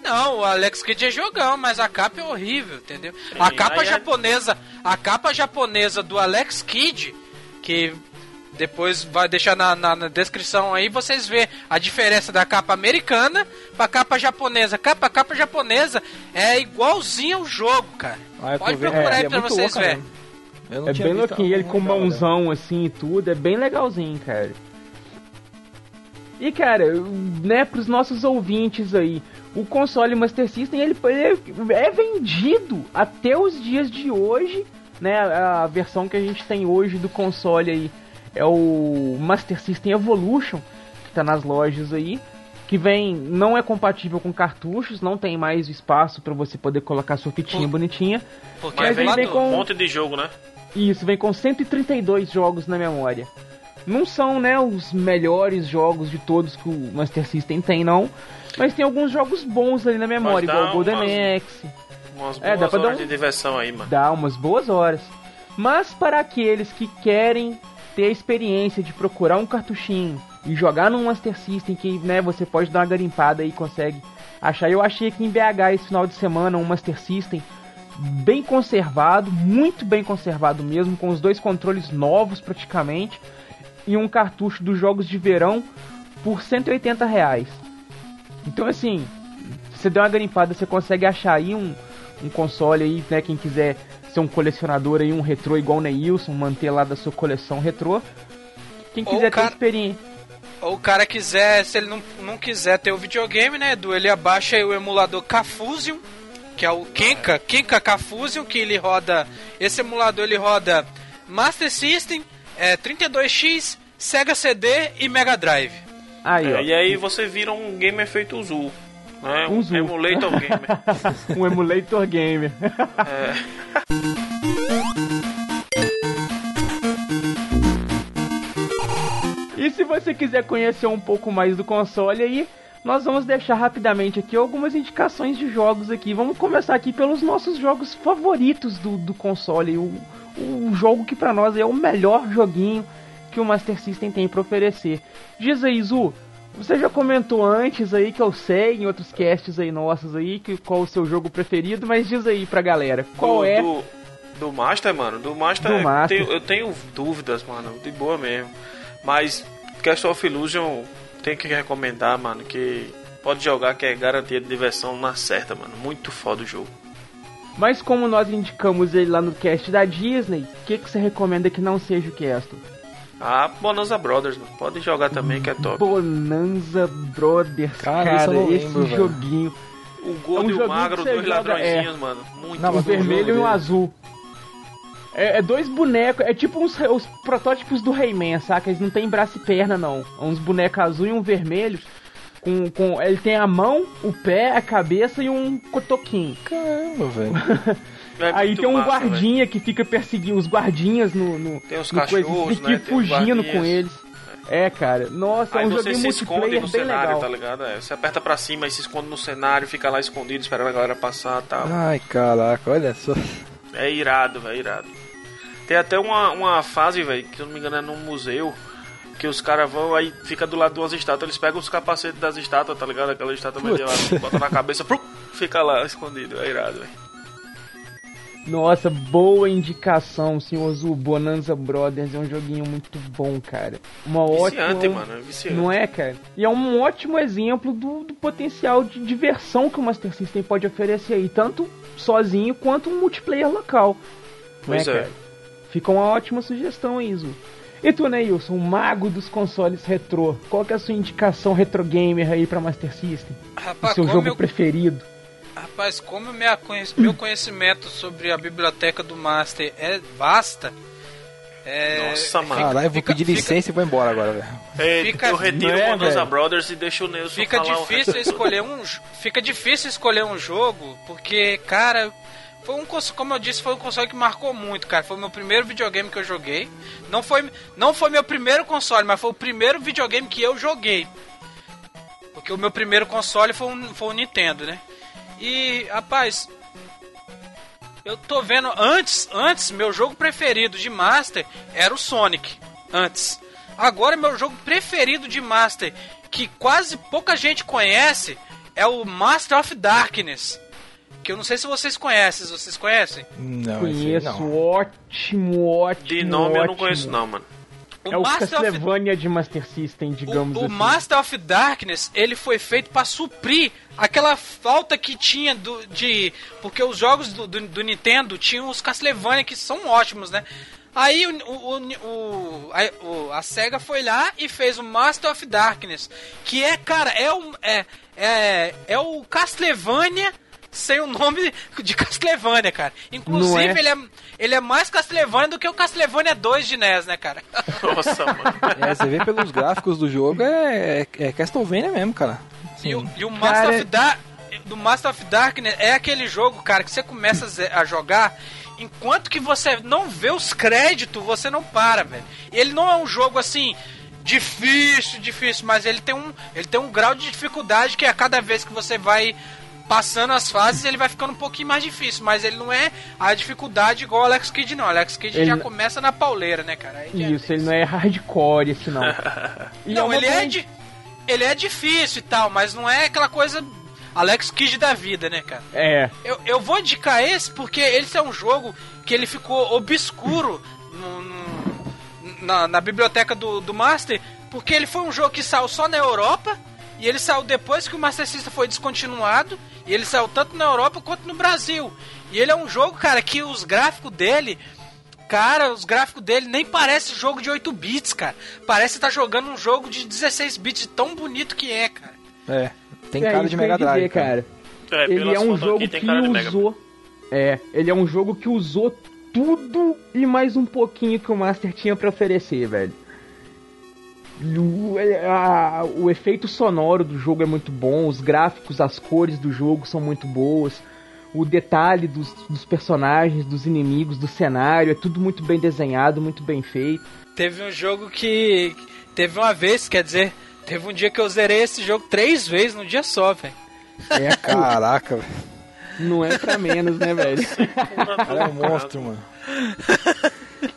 Não, o Alex Kidd é jogão, mas a capa é horrível, entendeu? A Sim, capa aí é- japonesa, a capa japonesa do Alex Kidd, que depois vai deixar na, na- na descrição aí, vocês vê a diferença da capa americana pra capa japonesa. Capa, capa japonesa é igualzinha ao jogo, cara. Ah, Pode procurar é, aí é pra muito vocês louca verem. mesmo. Eu não É tinha bem louquinho, ele com mãozão assim e tudo, é bem legalzinho, cara. E cara, né, pros nossos ouvintes aí, o console Master System ele, ele é vendido até os dias de hoje, né? A versão que a gente tem hoje do console aí é o Master System Evolution, que tá nas lojas aí, que vem, não é compatível com cartuchos, não tem mais espaço para você poder colocar sua fitinha Pô. bonitinha. Porque Mas é ele vem voador. com- Um monte de jogo, né? Isso, vem com 132 jogos na memória. Não são, né, os melhores jogos de todos que o Master System tem, não. Mas tem alguns jogos bons ali na memória, igual o Golden umas- Axe. Umas É, dá boas pra dar horas um- de diversão aí, mano. Dá umas boas horas. Mas para aqueles que querem ter a experiência de procurar um cartuchinho e jogar num Master System que, né, você pode dar uma garimpada e consegue achar. Eu achei aqui em BH esse final de semana um Master System bem conservado, muito bem conservado mesmo, com os dois controles novos praticamente. e um cartucho dos jogos de verão por 180 reais. Então assim, você der uma garimpada, você consegue achar aí um, um console aí, né? Quem quiser ser um colecionador aí, um retrô igual o Neilson, manter lá da sua coleção retrô. Quem quiser cara- ter experiência. Ou o cara quiser, se ele não, não quiser ter o videogame, né, Edu, ele abaixa aí o emulador Cafusion, que é o Kenka, Kenka Cafusion, que ele roda, esse emulador ele roda Master System, é, 32X, Sega CD e Mega Drive. Aí, ó. É, e aí você vira um gamer feito Zul. Né? Um <laughs> Um, emulator gamer. um emulator gamer. E se você quiser conhecer um pouco mais do console aí, nós vamos deixar rapidamente aqui algumas indicações de jogos aqui. Vamos começar aqui pelos nossos jogos favoritos do, do console. O, o jogo que pra nós é o melhor joguinho que o Master System tem pra oferecer. Diz aí, Zu, você já comentou antes aí que eu sei em outros casts aí nossos aí que qual o seu jogo preferido, mas diz aí pra galera, qual do, é? Do, do Master, mano. Do Master, Do eu Master. tenho- eu tenho dúvidas, mano. De boa mesmo. Mas Castle of Illusion tem que recomendar, mano. Que pode jogar que é garantia de diversão na certa, mano. Muito foda o jogo. Mas como nós indicamos ele lá no cast da Disney, o que, que você recomenda que não seja o cast? Ah, Bonanza Brothers, mano. Pode jogar também que é top. Bonanza Brothers, Cara, cara, esse lembro, joguinho. O É gordo um e o magro, dois joga, ladrõezinhos, mano. Muito Não, Um o jogo vermelho e um dele. azul. É, é dois bonecos, é tipo uns, os protótipos do Rayman, saca? Eles não tem braço e perna, não. É uns bonecos azul e um vermelho. Com, com, ele tem a mão, o pé, a cabeça e um cotoquinho. Caramba, velho. <laughs> É Aí tem um massa, guardinha que fica perseguindo os guardinhas no, no, Tem os coisa, cachorros, fica né? Fugindo com eles. É, cara. Nossa, é Aí um você se esconde no cenário, legal. tá ligado? É, você aperta pra cima e se esconde no cenário, fica lá escondido esperando a galera passar e tal. Ai, caraca, olha só. É irado, velho, irado. Tem até uma, uma fase, velho, que se eu não me engano é num museu, que os caras vão aí, fica do lado de umas estátuas, eles pegam os capacetes das estátuas, tá ligado? Aquela estátua Putz. medieval, bota na cabeça, <laughs> prum, fica lá escondido, é irado, velho. Nossa, boa indicação, senhor Zu. Bonanza Brothers é um joguinho muito bom, cara. Uma Viciante, ótima. mano, é viciante. Não é, cara? E é um ótimo exemplo do, do potencial de diversão que o Master System pode oferecer aí, tanto sozinho quanto um multiplayer local. Pois né, é. cara? Fica uma ótima sugestão aí, Zu. E tu, Neilson, o mago dos consoles retrô, qual que é a sua indicação retro gamer aí pra Master System? O Rapaz, seu como jogo eu- preferido? Rapaz, como minha conhe- meu conhecimento sobre a biblioteca do Master é vasta. É, Nossa, mano. Caralho, eu vou fica- pedir fica- licença e vou embora agora, velho. É, Fica- eu retiro é, o Bonanza? Brothers e deixo o Nelson Fica falar o difícil resto. <laughs> escolher um, fica difícil escolher um jogo, porque, cara, foi um como eu disse, foi um console que marcou muito, cara. Foi o meu primeiro videogame que eu joguei. Não foi não foi meu primeiro console, mas foi o primeiro videogame que eu joguei. Porque o meu primeiro console foi um, foi um Nintendo, né? E, rapaz, eu tô vendo antes, antes meu jogo preferido de Master era o Sonic, antes. Agora meu jogo preferido de Master, que quase pouca gente conhece, é o Master of Darkness. Que eu não sei se vocês conhecem, vocês conhecem? Não, Conheço, não. ótimo, ótimo. De nome eu não ótimo. conheço não, mano. O É o Master of Castlevania de Master System, digamos o, o assim. Master of Darkness ele foi feito pra suprir aquela falta que tinha do, de porque os jogos do, do, do Nintendo tinham os Castlevania que são ótimos, né? Aí o, o, o- a, o- a Sega foi lá e fez o Master of Darkness, que é, cara, é o é, é, é o Castlevania sem o nome de Castlevania, cara. Inclusive, Não é? ele, é, ele é mais Castlevania do que o Castlevania 2 de NES, né, cara? Nossa, mano. <laughs> É, você vê pelos gráficos do jogo, é, é, é Castlevania mesmo, cara. E o, e o Cara, Master of Dark, do Master of Darkness é aquele jogo, cara, que você começa a jogar, enquanto que você não vê os créditos, você não para, velho. Ele não é um jogo assim difícil, difícil, mas ele tem um, ele tem um grau de dificuldade que a cada vez que você vai passando as fases, ele vai ficando um pouquinho mais difícil, mas ele não é a dificuldade igual o Alex Kidd não. O Alex Kidd Ele já começa na pauleira, né, cara? Aí já- Isso, ele não é hardcore esse não. <laughs> Não, uma ele boa é, di- ele é difícil e tal, mas não é aquela coisa Alex Kidd da vida, né, cara? É, Eu, eu vou indicar esse porque esse é um jogo que ele ficou obscuro no, no- na, na biblioteca do, do Master, porque ele foi um jogo que saiu só na Europa, e ele saiu depois que o Master System foi descontinuado, e ele saiu tanto na Europa quanto no Brasil. E ele é um jogo, cara, que os gráficos dele. Cara, os gráficos dele nem parece jogo de 8 bits, cara. Parece estar tá jogando um jogo de 16 bits, tão bonito que é, cara. É, tem é, cara de Mega Drive, cara. cara. É, ele é um jogo que usou. É, ele é um jogo que usou tudo e mais um pouquinho que o Master tinha para oferecer, velho. O, é, a, o efeito sonoro do jogo é muito bom, os gráficos, as cores do jogo são muito boas, o detalhe dos, dos personagens, dos inimigos, do cenário, é tudo muito bem desenhado, muito bem feito. Teve um jogo que. Teve uma vez, quer dizer, teve um dia que eu zerei esse jogo três vezes num dia só, velho. É, caraca, velho. Não é pra menos, né, velho? <laughs> é um monstro, mano.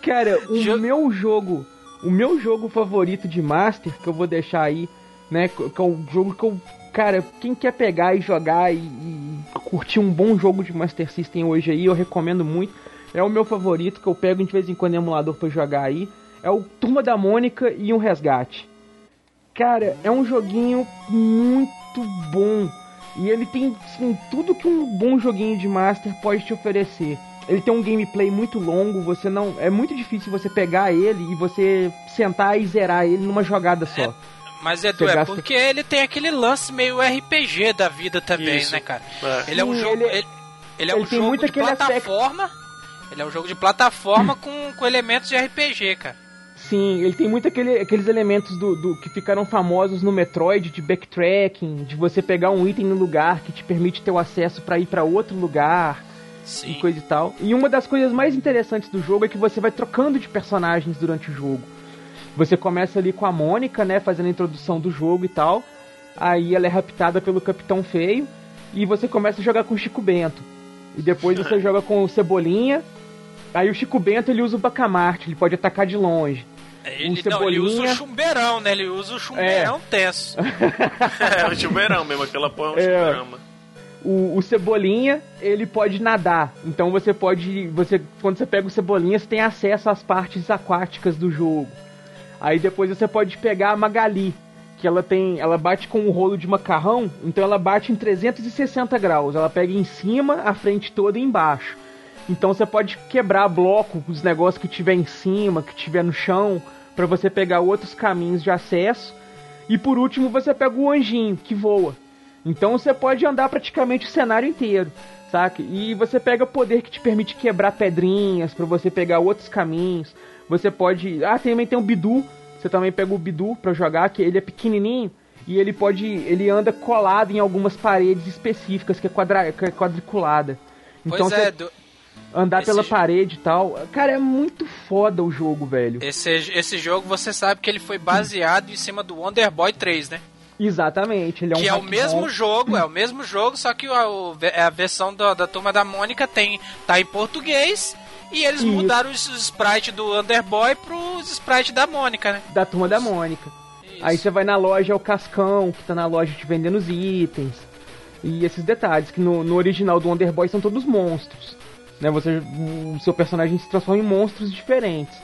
Cara, o jo meu jogo, o meu jogo favorito de Master, que eu vou deixar aí, né, que é o jogo que eu, cara, quem quer pegar e jogar e, e curtir um bom jogo de Master System hoje aí, eu recomendo muito. É o meu favorito, que eu pego de vez em quando em emulador para jogar aí. É o Turma da Mônica e um Resgate. Cara, é um joguinho muito bom e ele tem assim, tudo que um bom joguinho de Master pode te oferecer. Ele tem um gameplay muito longo, você não. É muito difícil você pegar ele e você sentar e zerar ele numa jogada só. É, mas Edu, é gasta... porque ele tem aquele lance meio RPG da vida também, Isso. né, cara? É. Ele é um Sim, jogo. Ele, ele, ele é ele um jogo de plataforma. Aspecto... Ele é um jogo de plataforma <laughs> com, com elementos de RPG, cara. Sim, ele tem muito aquele, aqueles elementos do, do, que ficaram famosos no Metroid de backtracking, de você pegar um item no lugar que te permite ter o acesso para ir para outro lugar. Sim. E coisa e tal. E uma das coisas mais interessantes do jogo é que você vai trocando de personagens durante o jogo. Você começa ali com a Mônica, né, fazendo a introdução do jogo e tal. Aí ela é raptada pelo Capitão Feio e você começa a jogar com o Chico Bento. E depois você <laughs> joga com o Cebolinha. Aí o Chico Bento ele usa o Bacamarte, ele pode atacar de longe. Ele, não, ele usa o chumbeirão, né? Ele usa o chumbeirão é. tenso. <laughs> é, o chumbeirão mesmo, aquela porra é um é. O, o, Cebolinha, ele pode nadar. Então você pode. Você, quando você pega o Cebolinha, você tem acesso às partes aquáticas do jogo. Aí depois você pode pegar a Magali, que ela tem. Ela bate com um rolo de macarrão, então ela bate em 360 graus. Ela pega em cima, a frente toda e embaixo. Então você pode quebrar bloco, os negócios que tiver em cima, que tiver no chão, para você pegar outros caminhos de acesso. E por último você pega o anjinho que voa. Então você pode andar praticamente o cenário inteiro, saca? E você pega poder que te permite quebrar pedrinhas para você pegar outros caminhos. Você pode, ah, também tem o Bidu. Você também pega o Bidu para jogar, que ele é pequenininho e ele pode, ele anda colado em algumas paredes específicas que é, quadra, que é quadriculada. Então pois é, do, andar esse pela parede e tal. Cara, é muito foda o jogo, velho. Esse, esse jogo você sabe que ele foi baseado em cima do Wonder Boy 3, né? Exatamente, ele é um Que é o mesmo jogo, é o mesmo jogo, só que a, a versão da, da Turma da Mônica tem, tá em português e eles Isso. mudaram os sprites do Underboy pros sprites da Mônica, né? Da Turma da Mônica. Isso. Aí você vai na loja, é o Cascão, que tá na loja te vendendo os itens. E esses detalhes, que no, no original do Underboy são todos monstros né? Você, o seu personagem se transforma em monstros diferentes.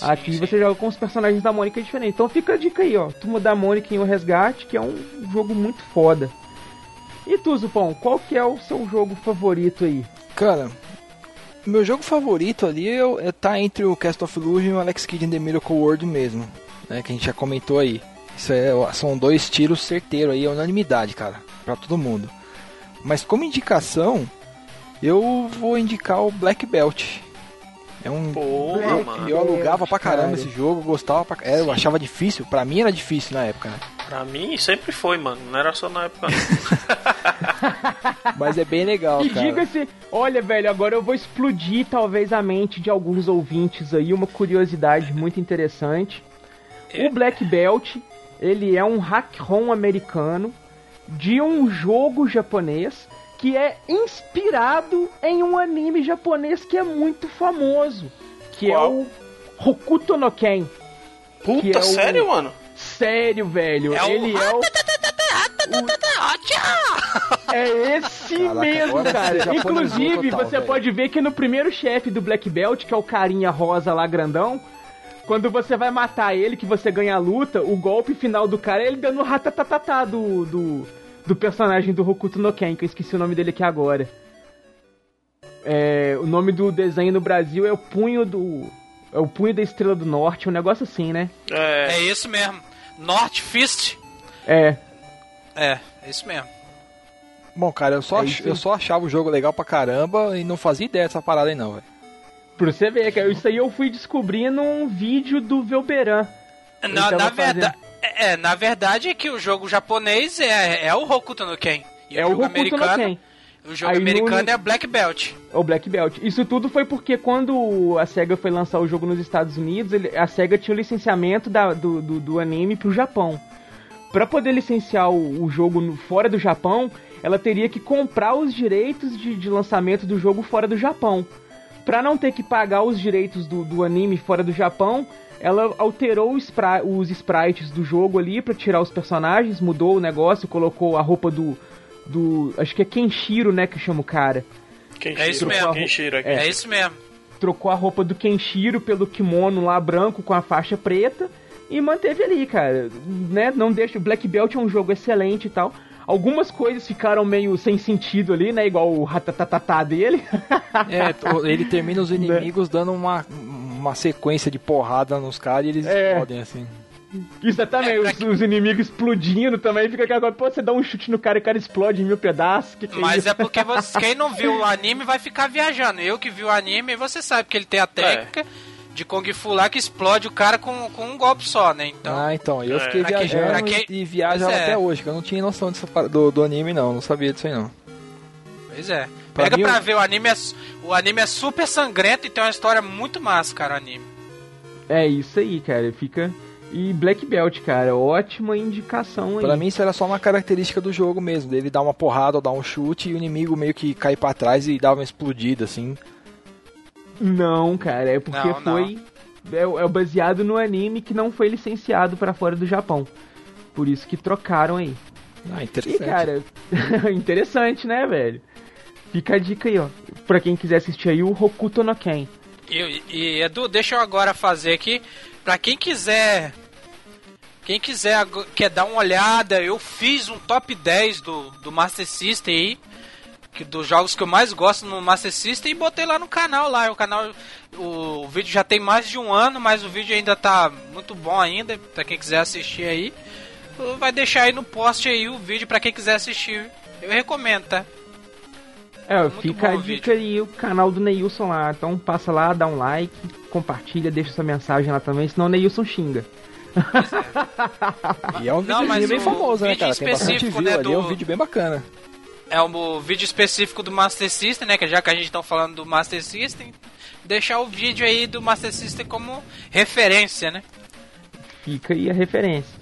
Aqui sim. você joga com os personagens da Mônica diferentes. Então fica a dica aí, ó. Turma da Mônica em O Resgate, que é um jogo muito foda. E tu, Zupão, qual que é o seu jogo favorito aí? Cara, meu jogo favorito ali é, é tá entre o Cast of Illusion e o Alex Kidd in the Miracle World mesmo, né? Que a gente já comentou aí. Isso é, são dois tiros certeiros aí, é unanimidade, cara, para todo mundo. Mas como indicação, eu vou indicar o Black Belt. É um. Porra, mano. Eu alugava pra caramba cara. esse jogo, gostava pra é, Eu achava difícil. Pra mim era difícil na época, né? Pra mim sempre foi, mano. Não era só na época. <laughs> Mas é bem legal, e cara. E diga-se, olha, velho, agora eu vou explodir talvez a mente de alguns ouvintes aí. Uma curiosidade muito interessante. É. O Black Belt, ele é um hack-ROM americano de um jogo japonês que é inspirado em um anime japonês que é muito famoso, que é Qual? é o Hokuto no Ken. Puta, é sério, o... mano? Sério, velho. É Ele o... é o... É esse Caraca, mesmo, cara. Inclusive, total, você véio. pode ver que no primeiro chefe do Black Belt, que é o carinha rosa lá grandão, quando você vai matar ele, que você ganha a luta, o golpe final do cara é ele dando o ratatatata do, do, do personagem do Hokuto no Ken, que eu esqueci o nome dele aqui agora. É, o nome do desenho no Brasil é o punho do. É o punho da estrela do norte, um negócio assim, né? É, É isso mesmo. North Fist. É. É, é isso mesmo. Bom, cara, eu só, É ach- eu só achava o jogo legal pra caramba e não fazia ideia dessa parada aí não, velho. Pra você ver, cara, isso aí eu fui descobrir num vídeo do Velberan. Na, na verdade, é, na verdade é que o jogo japonês é, é o Hokuto no Ken. E É o jogo Hokuto no americano, Ken. o jogo Aí no- americano é Black Belt. O Black Belt. Isso tudo foi porque quando a SEGA foi lançar o jogo nos Estados Unidos, a SEGA tinha o licenciamento da- do, do, do anime pro Japão. Pra poder licenciar o, o jogo no- fora do Japão, ela teria que comprar os direitos de, de lançamento do jogo fora do Japão. Pra não ter que pagar os direitos do, do anime fora do Japão, ela alterou spri- os sprites do jogo ali pra tirar os personagens, mudou o negócio, colocou a roupa do. do acho que é Kenshiro, né, que chama o cara. Kenshiro, É isso mesmo. Kenshiro aqui. É, isso mesmo. trocou a roupa do Kenshiro pelo kimono lá branco com a faixa preta e manteve ali, cara. Né? Não deixa. O Black Belt é um jogo excelente e tal. Algumas coisas ficaram meio sem sentido ali, né? Igual o ratatatá dele. <laughs> É, ele termina os inimigos dando uma, uma sequência de porrada nos caras e eles É. explodem assim. Isso também, É, pra os, que- os inimigos explodindo também. Fica aquela coisa, pô, você dá um chute no cara e o cara explode em mil pedaços. Que que é Mas isso? é porque você, quem não viu o <laughs> anime vai ficar viajando. Eu que vi o anime, você sabe que ele tem a técnica de Kung Fu lá que explode o cara com, com um golpe só, né? Então, Ah, então, eu É. fiquei Pra quem- viajando pra quem- e viajo é. até hoje, que eu não tinha noção par- do, do anime não, não sabia disso aí não. pois é. Pra Pega mim, pra o- ver, o anime, é, o anime é super sangrento e tem uma história muito massa, cara, o anime. É isso aí, cara. Fica. E Black Belt, cara, ótima indicação aí. Pra mim isso era só uma característica do jogo mesmo, dele dar uma porrada ou dar um chute e o inimigo meio que cair pra trás e dar uma explodida assim. Não, cara, é porque Não, não. foi. É, é baseado no anime que não foi licenciado pra fora do Japão. Por isso que trocaram aí. Ah, E, interessante. cara, <laughs> interessante, né, velho? Fica a dica aí, ó. Pra quem quiser assistir aí, o Hokuto no Ken. E, e, Edu, deixa eu agora fazer aqui. Pra quem quiser. Quem quiser quer dar uma olhada, eu fiz um top 10 do, do Master System aí. Que, dos jogos que eu mais gosto no Master System e botei lá no canal lá. O canal. O, o vídeo já tem mais de um ano, mas o vídeo ainda tá muito bom ainda. Pra quem quiser assistir aí. Vai deixar aí no post aí o vídeo pra quem quiser assistir. Eu recomendo, tá? É, Muito fica a dica aí, o canal do Neilson lá. Então passa lá, dá um like, compartilha, deixa sua mensagem lá também, senão o Neilson xinga. E é um Não, vídeo bem o famoso, né, vídeo cara? Tem bastante específico, view né, ali, é um vídeo bem bacana. É o vídeo específico do Master System, né? Que já que a gente tá falando do Master System, deixar o vídeo aí do Master System como referência, né? Fica aí a referência.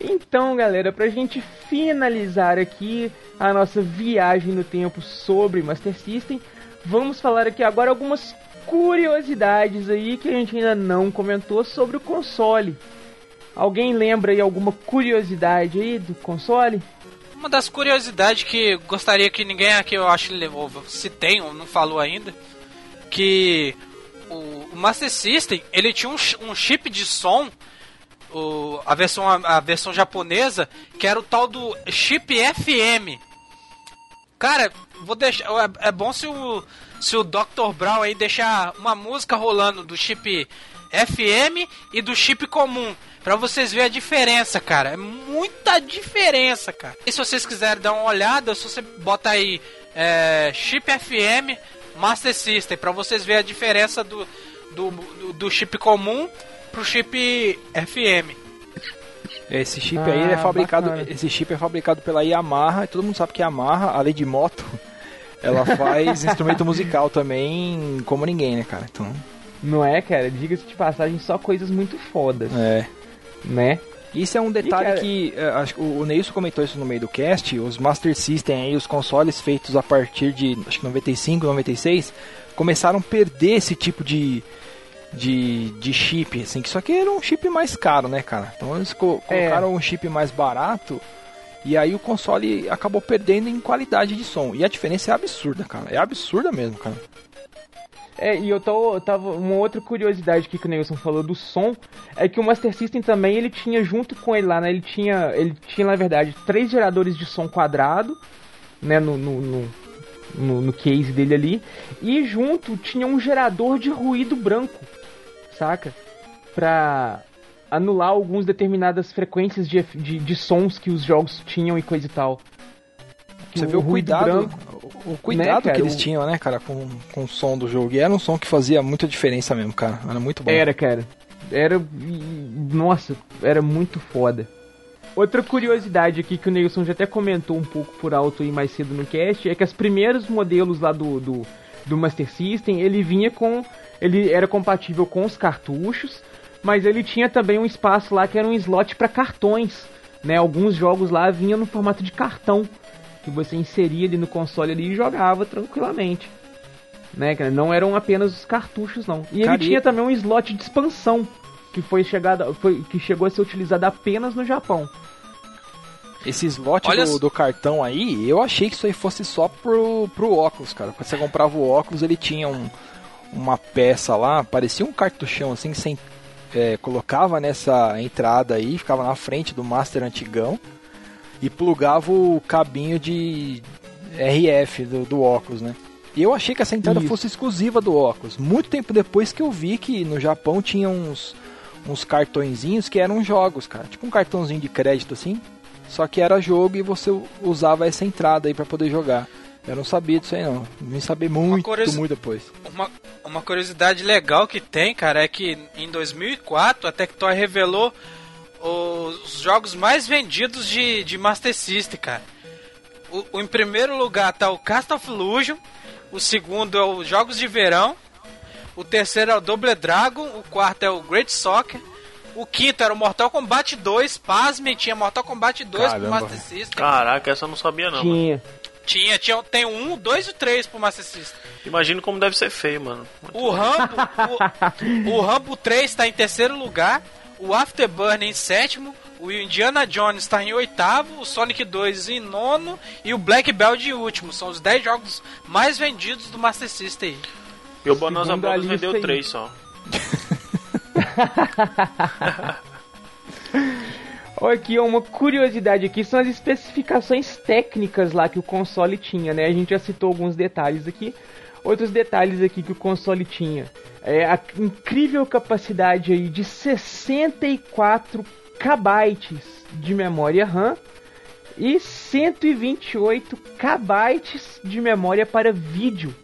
Então, galera, pra gente finalizar aqui a nossa viagem no tempo sobre Master System, vamos falar aqui agora algumas curiosidades aí que a gente ainda não comentou sobre o console. Alguém lembra aí alguma curiosidade aí do console? Uma das curiosidades que gostaria que ninguém aqui, eu acho, levou, se tem ou não falou ainda, que o, Master System, ele tinha um, um chip de som, o, a, versão, a versão japonesa, que era o tal do chip FM. Cara, vou deixar. É, é bom se o, se o Dr. Brown aí deixar uma música rolando do chip FM e do chip comum. Pra vocês verem a diferença, cara. É muita diferença, cara. E se vocês quiserem dar uma olhada, se você bota aí é, chip FM Master System, pra vocês verem a diferença do, do, do, do chip comum pro chip FM. Esse chip Ah, aí ele é fabricado, bacana. esse chip é fabricado pela Yamaha, e todo mundo sabe que a Yamaha, além de moto, <laughs> ela faz instrumento musical também como ninguém, né, cara? Então, Não é, cara? Diga-se de passagem, só coisas muito fodas, é. Né? Isso é um detalhe que é, acho que o Neilson comentou isso no meio do cast, os Master System aí, os consoles feitos a partir de acho que 95, 96, começaram a perder esse tipo de de, de chip, assim, que só que era um chip mais caro, né, cara? Então eles co- É. colocaram um chip mais barato E aí o console acabou perdendo em qualidade de som. E a diferença é absurda, cara. É absurda mesmo, cara. É, e eu tô, tava uma outra curiosidade aqui que o Nelson falou do som é que o Master System também ele tinha junto com ele lá, né? Ele tinha, ele tinha na verdade três geradores de som quadrado, né? No, no, no, no, no case dele ali e junto tinha um gerador de ruído branco, saca? Pra anular algumas determinadas frequências de, de, de sons que os jogos tinham e coisa e tal. Você vê o cuidado, branco, o cuidado né, que eles o... tinham, né, cara, com, com o som do jogo. E era um som que fazia muita diferença mesmo, cara. Era muito bom. Era, cara. Era. Nossa, era muito foda. Outra curiosidade aqui que o Nelson já até comentou um pouco por alto aí mais cedo no cast é que os primeiros modelos lá do, do, do Master System ele vinha com. Ele era compatível com os cartuchos, mas ele tinha também um espaço lá que era um slot para cartões. Né? Alguns jogos lá vinham no formato de cartão que você inseria ali no console ali e jogava tranquilamente. Né, Não eram apenas os cartuchos, não. E ele tinha também um slot de expansão, que foi chegada, foi, que chegou a ser utilizado apenas no Japão. Esse slot do, do, cartão aí, eu achei que isso aí fosse só pro, pro óculos, cara. Quando você comprava o óculos, ele tinha um, uma peça lá, parecia um cartuchão assim, sem, é, colocava nessa entrada aí, ficava na frente do Master antigão e plugava o cabinho de RF do, do óculos, né? E eu achei que essa entrada Isso. fosse exclusiva do óculos. Muito tempo depois que eu vi que no Japão tinha uns, uns cartõezinhos que eram jogos, cara. Tipo um cartãozinho de crédito assim. Só que era jogo e você usava essa entrada aí para poder jogar. Eu não sabia disso aí não. Vim saber muito, curiosi... muito depois. Uma, uma curiosidade legal que tem, cara, é que em 2004 a Tectoy revelou os jogos mais vendidos de, de Master System, cara. O, o, em primeiro lugar tá o Cast of Illusion, o segundo é o Jogos de Verão, o terceiro é o Double Dragon, o quarto é o Great Soccer, o quinto era o Mortal Kombat 2, pasme, tinha Mortal Kombat 2 Caramba. pro Master System. Caraca, essa eu não sabia não. Tinha. Mano. Tinha, tinha, tem um, dois e três pro Master System. Imagino como deve ser feio, mano. Muito o Rambo, o, o Rambo 3 tá em terceiro lugar o Afterburn em sétimo, o Indiana Jones está em oitavo, o Sonic 2 em nono e o Black Belt em último. São os 10 jogos mais vendidos do Master System. E o Bonanza Bros vendeu 3 só. <laughs> Olha aqui, uma curiosidade aqui são as especificações técnicas lá que o console tinha, né? A gente já citou alguns detalhes aqui. Outros detalhes aqui que o console tinha. É a incrível capacidade aí de 64 KB de memória RAM e 128 KB de memória para vídeo,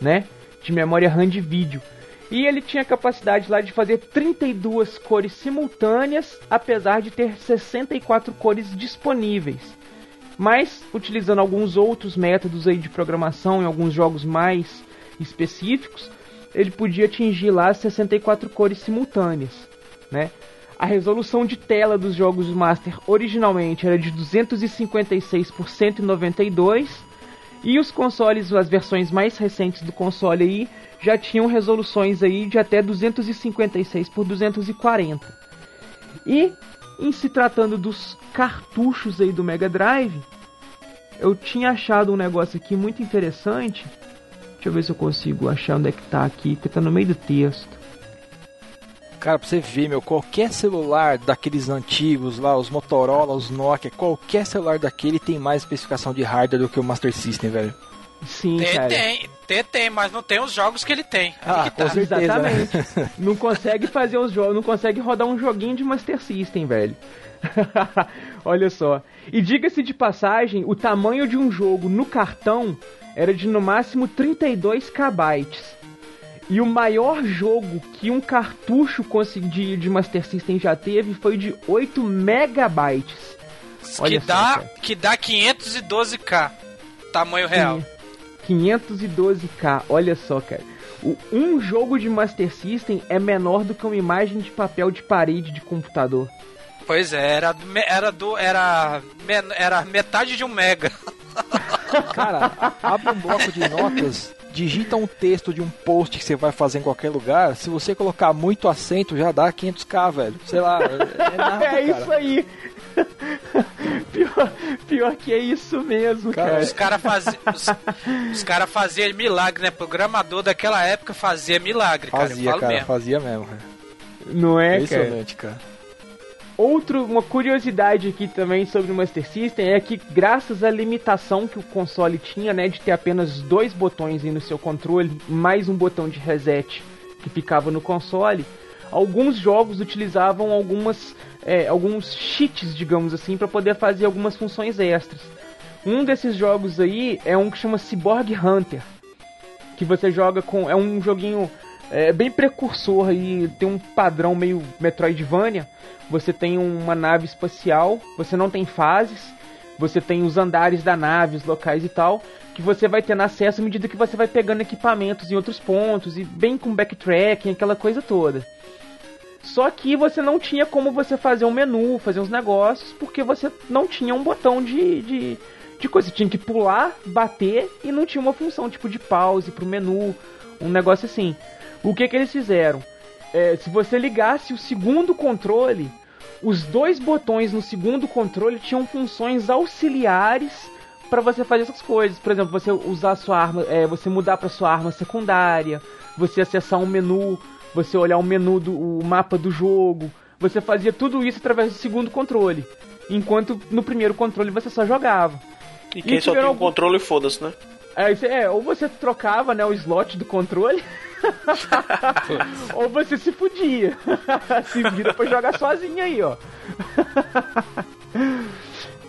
né? De memória RAM de vídeo. E ele tinha capacidade lá de fazer 32 cores simultâneas, apesar de ter 64 cores disponíveis. Mas utilizando alguns outros métodos aí de programação em alguns jogos mais específicos, ele podia atingir lá 64 cores simultâneas, né? A resolução de tela dos jogos Master originalmente era de 256 por 192 e os consoles, as versões mais recentes do console aí já tinham resoluções aí de até 256 por 240. E em se tratando dos cartuchos aí do Mega Drive, eu tinha achado um negócio aqui muito interessante Deixa eu ver se eu consigo achar onde é que tá aqui, porque tá no meio do texto. Cara, pra você ver, meu, qualquer celular daqueles antigos lá, os Motorola, os Nokia, qualquer celular daquele tem mais especificação de hardware do que o Master System, velho. Sim, tem, cara. Tem, tem, tem, mas não tem os jogos que ele tem. Ah, tá. com certeza. Exatamente. <laughs> não consegue fazer os jogos, não consegue rodar um joguinho de Master System, velho. <laughs> Olha só. E diga-se de passagem, o tamanho de um jogo no cartão era de no máximo 32 KB. E o maior jogo que um cartucho de, de Master System já teve foi de 8 megabytes. Olha que, dá, que dá 512k, tamanho real. 512k, olha só, cara. O, um jogo de Master System é menor do que uma imagem de papel de parede de computador. Pois é, era, era, do, era, era metade de um mega. <laughs> Cara, abre um bloco de notas, digita um texto de um post que você vai fazer em qualquer lugar. Se você colocar muito acento, já dá 500k, velho. Sei lá, é, é, nada, <laughs> é isso aí. Pior, pior que é isso mesmo, cara. Os caras faziam. Os, os cara faziam milagre, né? Programador daquela época fazia milagre, cara. Eu Fazia, falo cara, mesmo. fazia mesmo, cara. Não é, cara? Impressionante, cara. Outro, uma curiosidade aqui também sobre o Master System é que graças à limitação que o console tinha, né, de ter apenas dois botões no seu controle, mais um botão de reset que ficava no console, alguns jogos utilizavam algumas, é, alguns cheats, digamos assim, para poder fazer algumas funções extras. Um desses jogos aí é um que chama Cyborg Hunter, que você joga com, é um joguinho é, bem precursor aí, tem um padrão meio Metroidvania. Você tem uma nave espacial, você não tem fases, você tem os andares da nave, os locais e tal, que você vai tendo acesso à medida que você vai pegando equipamentos em outros pontos, e bem com backtracking, aquela coisa toda. Só que você não tinha como você fazer um menu, fazer uns negócios, porque você não tinha um botão de, de, de coisa. Você tinha que pular, bater e não tinha uma função tipo de pause pro menu, um negócio assim. O que que eles fizeram? É, se você ligasse o segundo controle, os dois botões no segundo controle tinham funções auxiliares para você fazer essas coisas. Por exemplo, você usar a sua arma, é, você mudar para sua arma secundária, você acessar um menu, você olhar o menu do o mapa do jogo. Você fazia tudo isso através do segundo controle, enquanto no primeiro controle você só jogava. E quem E só tem um controle, foda-se, né? Você- é, ou você trocava, né, o slot do controle, <laughs> <laughs> ou você se fudia. <laughs> se vira pra jogar sozinho aí, ó. <laughs>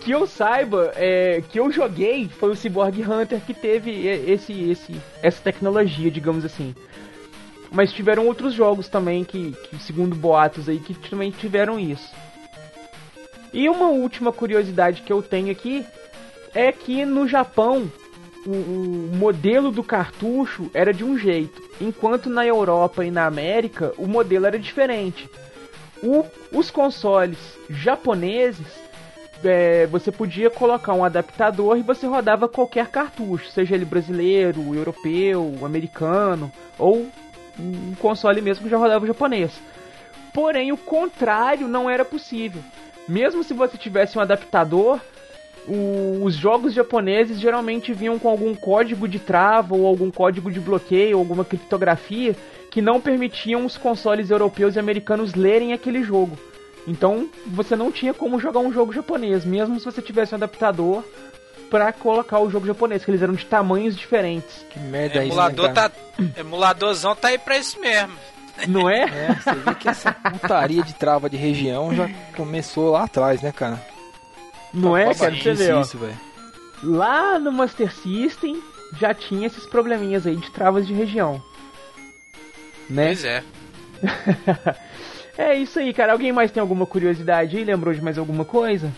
que eu saiba, é, que eu joguei foi o Cyborg Hunter que teve esse, esse, essa tecnologia, digamos assim. Mas tiveram outros jogos também que, que, segundo boatos aí, que também tiveram isso. E uma última curiosidade que eu tenho aqui é que no Japão o, o modelo do cartucho era de um jeito, enquanto na Europa e na América o modelo era diferente. O- os consoles japoneses é, você podia colocar um adaptador e você rodava qualquer cartucho, seja ele brasileiro, europeu, americano ou um console mesmo que já rodava o japonês. Porém, o contrário não era possível. Mesmo se você tivesse um adaptador, o- os jogos japoneses geralmente vinham com algum código de trava ou algum código de bloqueio, alguma criptografia que não permitiam os consoles europeus e americanos lerem aquele jogo. Então você não tinha como jogar um jogo japonês, mesmo se você tivesse um adaptador para colocar o jogo japonês, que eles eram de tamanhos diferentes. Que merda é isso, né, Emulador tá. <coughs> Emuladorzão tá aí pra isso mesmo. Não é? É, você vê que essa putaria de trava de região já começou lá atrás, né, cara? Não é, cara? Você vê, ó. isso, velho. Lá no Master System já tinha esses probleminhas aí de travas de região. Né? Pois é. <laughs> é isso aí, cara. Alguém mais tem alguma curiosidade aí? Lembrou de mais alguma coisa?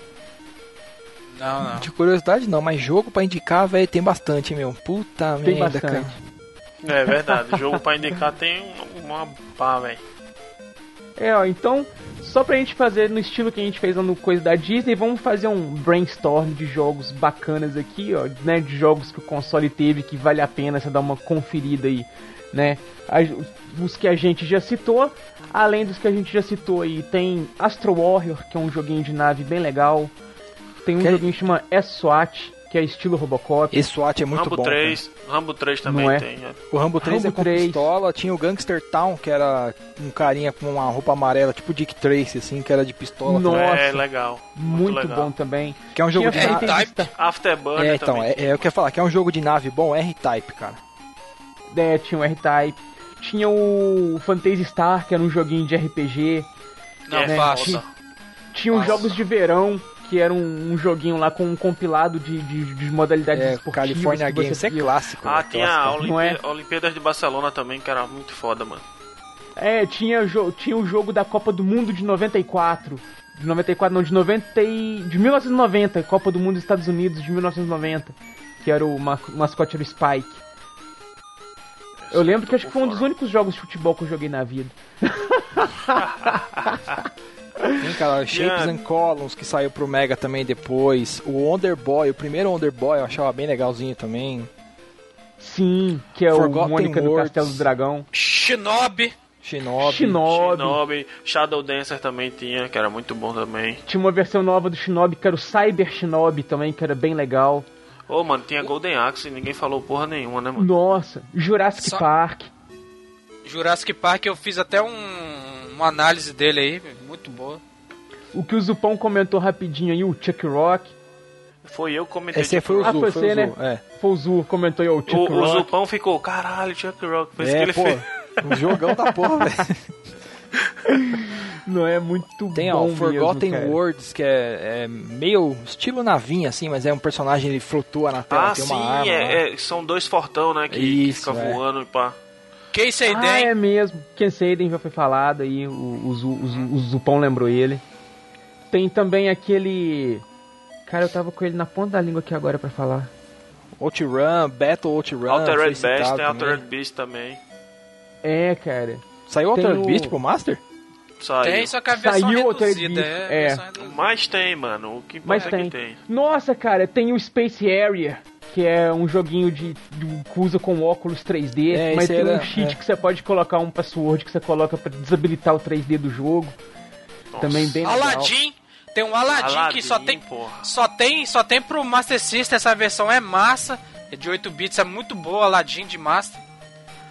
Não, não. De curiosidade não, mas jogo pra indicar, velho, tem bastante, meu. Puta Tem merda, bastante. cara. É verdade. Jogo pra indicar tem um- uma pá, velho. É, ó, então, só pra gente fazer no estilo que a gente fez lá no Coisa da Disney, vamos fazer um brainstorm de jogos bacanas aqui, ó, né, de jogos que o console teve que vale a pena você dar uma conferida aí, né? Os que a gente já citou, além dos que a gente já citou aí, tem Astro Warrior, que é um joguinho de nave bem legal. Tem um Que- joguinho que chama S-SWAT, que é estilo Robocop. Esse SWAT é muito Rambo bom. 3, Rambo 3 também Não é? tem. né? cara. O Rambo 3 é Rambo com 3. pistola, tinha o Gangster Town, que era um carinha com uma roupa amarela, tipo Dick Tracy, assim, que era de pistola. Nossa, é legal. Muito, legal. bom também. Que é um jogo de Tinha nave. R-Type. Afterburner É, então, também. é, é, eu quero falar que é um jogo de nave bom, R-Type, cara. É, tinha o R-Type. Tinha o Fantasy Star, que era um joguinho de RPG. Não, é, fácil. foda. Tinha os. Jogos de Verão, que era um, um joguinho lá com um compilado de, de, de modalidades É, esportivas. California Games, é clássico. Ah, velho, tinha a clássico. Não é? Olimpí- Olimpíadas de Barcelona também, que era muito foda, mano. É, tinha, tinha o jogo da Copa do Mundo de 94. De 94, não, de 90 e... De 1990, Copa do Mundo dos Estados Unidos de 1990. Que era o ma- mascote era o Spike. Eu lembro que acho que foi um dos únicos jogos de futebol que eu joguei na vida. <laughs> Tem, cara, <laughs> Shapes Yeah. and Columns, que saiu pro Mega também depois. O Wonder Boy, o primeiro Wonder Boy eu achava bem legalzinho também. Sim, que é Forgotten o Mônica do Worlds. Castelo do Dragão. Shinobi. Shinobi. Shinobi. Shinobi, Shadow Dancer também tinha, que era muito bom também. Tinha uma versão nova do Shinobi, que era o Cyber Shinobi também, que era bem legal. Ô, mano, tinha Golden Axe e ninguém falou porra nenhuma, né, mano? Nossa, Jurassic Só- Park. Jurassic Park eu fiz até um, uma análise dele aí, muito boa. O que o Zupão comentou rapidinho aí, o Chuck Rock. Foi eu que comentei. Esse foi o Ah, Zu, foi foi você, o né? Zu. É, Foi o Zu, comentou aí, o Chuck O, o Rock. Zupão ficou, caralho, Chuck Rock. Foi isso que é ele pô, fez. um jogão da porra, velho. <laughs> Não é muito Tem bom o Forgotten mesmo. Words, que é, é meio estilo navinha, assim, mas é um personagem, ele flutua na tela, Ah, tem sim, uma arma. lá. é, é- são dois fortão, né? Que, que Isso, fica é. voando e pá. Casey Ah, Den, é mesmo. Ken Seiden já foi falado aí, o, o, o o Zupão lembrou ele. Tem também aquele... Cara, eu tava com ele na ponta da língua aqui agora pra falar. Outrun, Battle Outrun. Altered Beast, tem também. Altered Beast também. É, cara. Saiu Tem Altered o- Beast pro Master? Saiu. tem, só que a versão Saiu reduzida. Beast, É, é. versão reduzida. Mas tem, mano. O que Mas importa é tem. que tem. Nossa, cara, tem o Space Area, que é um joguinho de, de que usa com óculos 3D, É, mas tem um era- cheat é. que você pode colocar um password que você coloca pra desabilitar o 3D do jogo. Nossa. Também bem legal. Aladdin, tem um Aladdin, Aladdin, que só tem, porra. só tem só tem pro Master System, essa versão é massa, é de 8 bits, é muito boa, Aladdin de Master.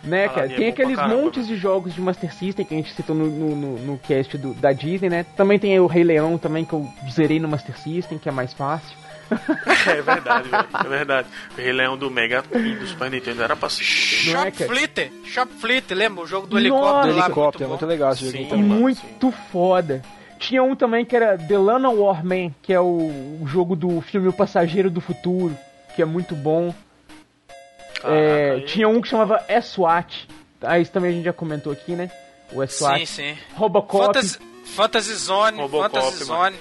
Né, cara? Aladdin é tem aqueles caramba, montes de jogos de Master System que a gente citou no, no, no- no cast do- da Disney, né? Também tem o Rei Leão também, que eu zerei no Master System, que é mais fácil. <laughs> É verdade, velho. É verdade. O Rei Leão do Mega e do Super Nintendo era pra. Não é, Shop? Fleet, Shop Fleet, lembra o jogo do Nossa! helicóptero Do lá? helicóptero, é muito muito bom. legal esse Sim. também. muito foda. Tinha um também que era The Lana Warman, que é o, o jogo do filme O Passageiro do Futuro, que é muito bom. Caraca, É, aí- tinha um que chamava SWAT. Ah, isso também a gente já comentou aqui, né? O SWAT. Sim, sim. Robocop. Fantasy, Fantasy Zone, Robocop, Fantasy mano.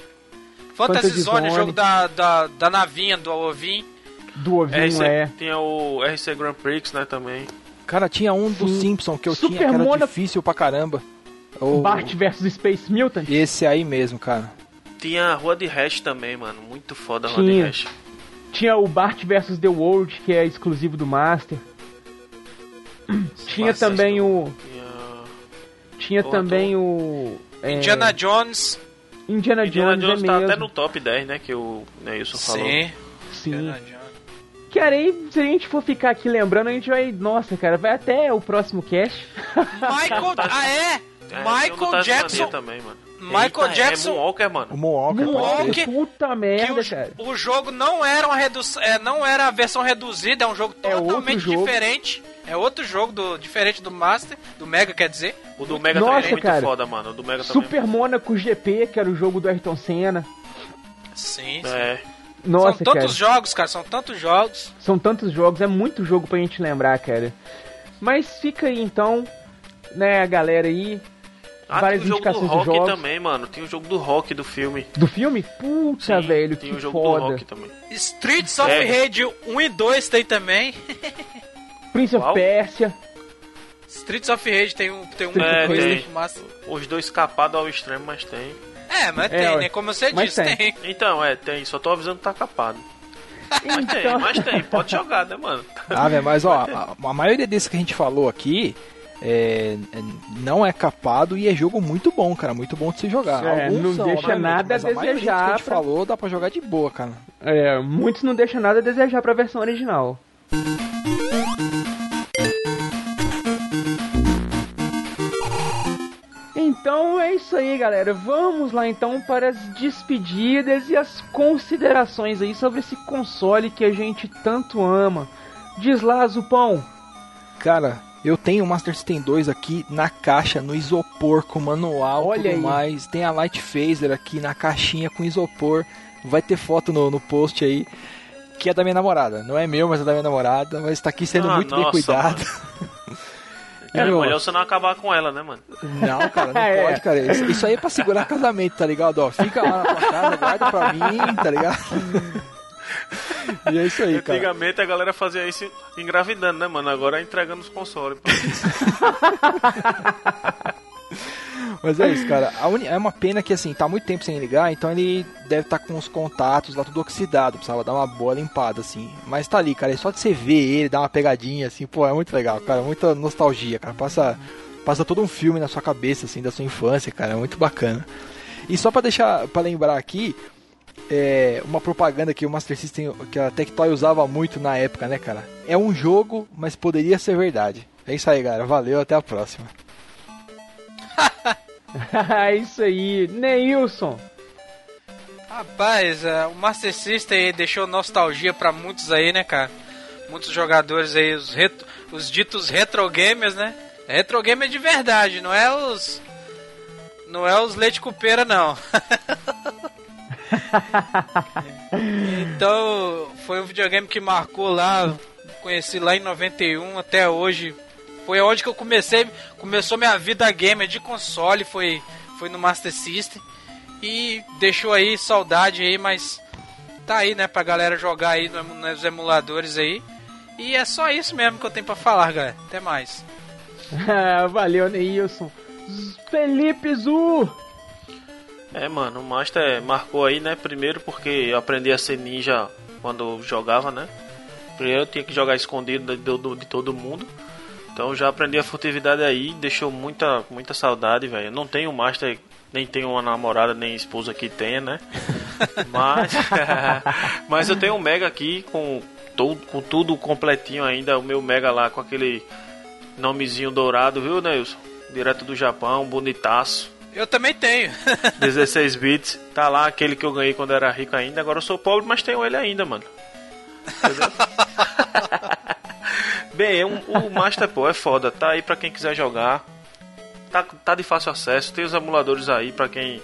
Fantasy Fantasy Zone, Zone. jogo da, da, da navinha, do Ovin. Do ovinho, RC, é. Tinha o RC Grand Prix, né, também. Cara, tinha um do Sim. Simpson que eu Super tinha que era Mona- difícil pra caramba. O- Bart vs Space Mutant. Esse aí mesmo, cara. Tinha a Rua de Hash também, mano. Muito foda a Rua de. Hash. Tinha o Bart vs The World, que é exclusivo do Master. Tinha Master também do- o. Tinha... Tinha também o. é, Indiana Jones. Indiana Indiana Jones, Jones é tá mesmo. até no top 10, né, que o Neilson falou. Sim. Sim. Indiana Jones. Cara, aí se a gente for ficar aqui lembrando, a gente vai. Nossa, cara, vai até o próximo cast. Michael. <laughs> Ah, é? É, do Michael Tasmania Jackson. também, mano. Michael Eita, Jackson- É Moonwalker, mano. O Moonwalker, Moonwalker. Puta Que merda, o, cara. o jogo não era uma redu é, não era a versão reduzida, é um jogo É outro totalmente jogo. diferente. É outro jogo do, diferente do Master, do Mega, quer dizer. O do Mega Nossa, também é muito cara. foda, mano. O do Mega também. Super Monaco GP, que era o jogo do Ayrton Senna. Sim, sim. É. Nossa, são tantos cara. jogos, cara, são tantos jogos. São tantos jogos, é muito jogo pra gente lembrar, cara. Mas fica aí então, né, a galera aí. Ah, várias tem o jogo do Rock jogos. também, mano. Tem o jogo do Rock do filme. Do filme? Puta, Sim, velho, tem que o jogo do foda. Rock também. Streets of É. Rage 1 e 2 tem também. <laughs> Prince of Qual? Persia. Streets of Rage tem um, tem um of e Rage. tem Master. Os dois capados ao extremo, mas tem. É, mas É, tem, né? Como você disse, tem. tem. Então, é, tem. Só tô avisando que tá capado. Mas tem, Então, mas tem. Pode jogar, né, mano? Ah, velho, mas ó, a, a maioria desses que a gente falou aqui é, é- não é capado e é jogo muito bom, cara. Muito bom de se jogar. É, Alguns não são, deixa obviamente, nada a mas a desejar que a gente pra- falou dá pra jogar de boa, cara. é, muitos não deixam nada a desejar pra versão original. Então é isso aí, galera. Vamos lá então para as despedidas e as considerações aí sobre esse console que a gente tanto ama. Diz lá, Zupão. Cara, eu tenho o Master System 2 aqui na caixa, no isopor, com manual Olha tudo aí. mais. Tem a Light Phaser aqui na caixinha com isopor. Vai ter foto no, no post aí. Que é da minha namorada. Não é meu, mas é da minha namorada. Mas tá aqui sendo Ah, muito bem nossa, cuidado. É, meu. <laughs> melhor você não acabar com ela, né, mano? Não, cara, não <laughs> É. pode, cara. Isso, isso aí é pra segurar casamento, tá ligado? Ó, fica lá na tua casa, guarda pra mim, tá ligado? E é isso aí, cara. Antigamente a galera fazia isso engravidando, né, mano? Agora é entregando os consoles. <laughs> Mas é isso, cara. Uni- É uma pena que, assim, tá muito tempo sem ligar, então ele deve estar com os contatos lá tudo oxidado. Precisava dar uma boa limpada, assim. Mas tá ali, cara. É só de você ver ele, dar uma pegadinha, assim, pô, é muito legal, cara. Muita nostalgia, cara. Passa passa todo um filme na sua cabeça, assim, da sua infância, cara. É muito bacana. E só pra deixar, pra lembrar aqui, é, uma propaganda que o Master System, que a Tectoy usava muito na época, né, cara? É um jogo, mas poderia ser verdade. É isso aí, galera. Valeu, até a próxima. <laughs> é isso aí, Neilson. Rapaz, uh, o Master System deixou nostalgia para muitos aí, né, cara? Muitos jogadores aí, os, retro, os ditos retro gamers, né? Retro gamer de verdade, não é os. Não é os leite cupeira, não. <laughs> então, foi um videogame que marcou lá, conheci lá em 91 até hoje. Foi onde que eu comecei, começou minha vida gamer de console, foi, foi no Master System. E deixou aí saudade aí, mas tá aí, né, pra galera jogar aí nos emuladores aí. E é só isso mesmo que eu tenho pra falar, galera. Até mais. <laughs> Valeu, Neilson. Felipe Zu! É, mano, o Master marcou aí, né? Primeiro porque eu aprendi a ser ninja quando jogava, né? Primeiro eu tinha que jogar escondido de, de, de todo mundo. Então já aprendi a furtividade aí, deixou muita, muita saudade, velho. Não tenho Master, nem tenho uma namorada, nem esposa que tenha, né? <laughs> mas, <laughs> mas eu tenho um Mega aqui com, todo, com tudo completinho ainda. O meu Mega lá com aquele nomezinho dourado, viu, Nelson? Direto do Japão, bonitaço. Eu também tenho. <laughs> 16 bits. Tá lá aquele que eu ganhei quando era rico ainda. Agora eu sou pobre, mas tenho ele ainda, mano. Bem, um, o Master Pro é foda. Tá aí pra quem quiser jogar. Tá, tá de fácil acesso. Tem os emuladores aí pra quem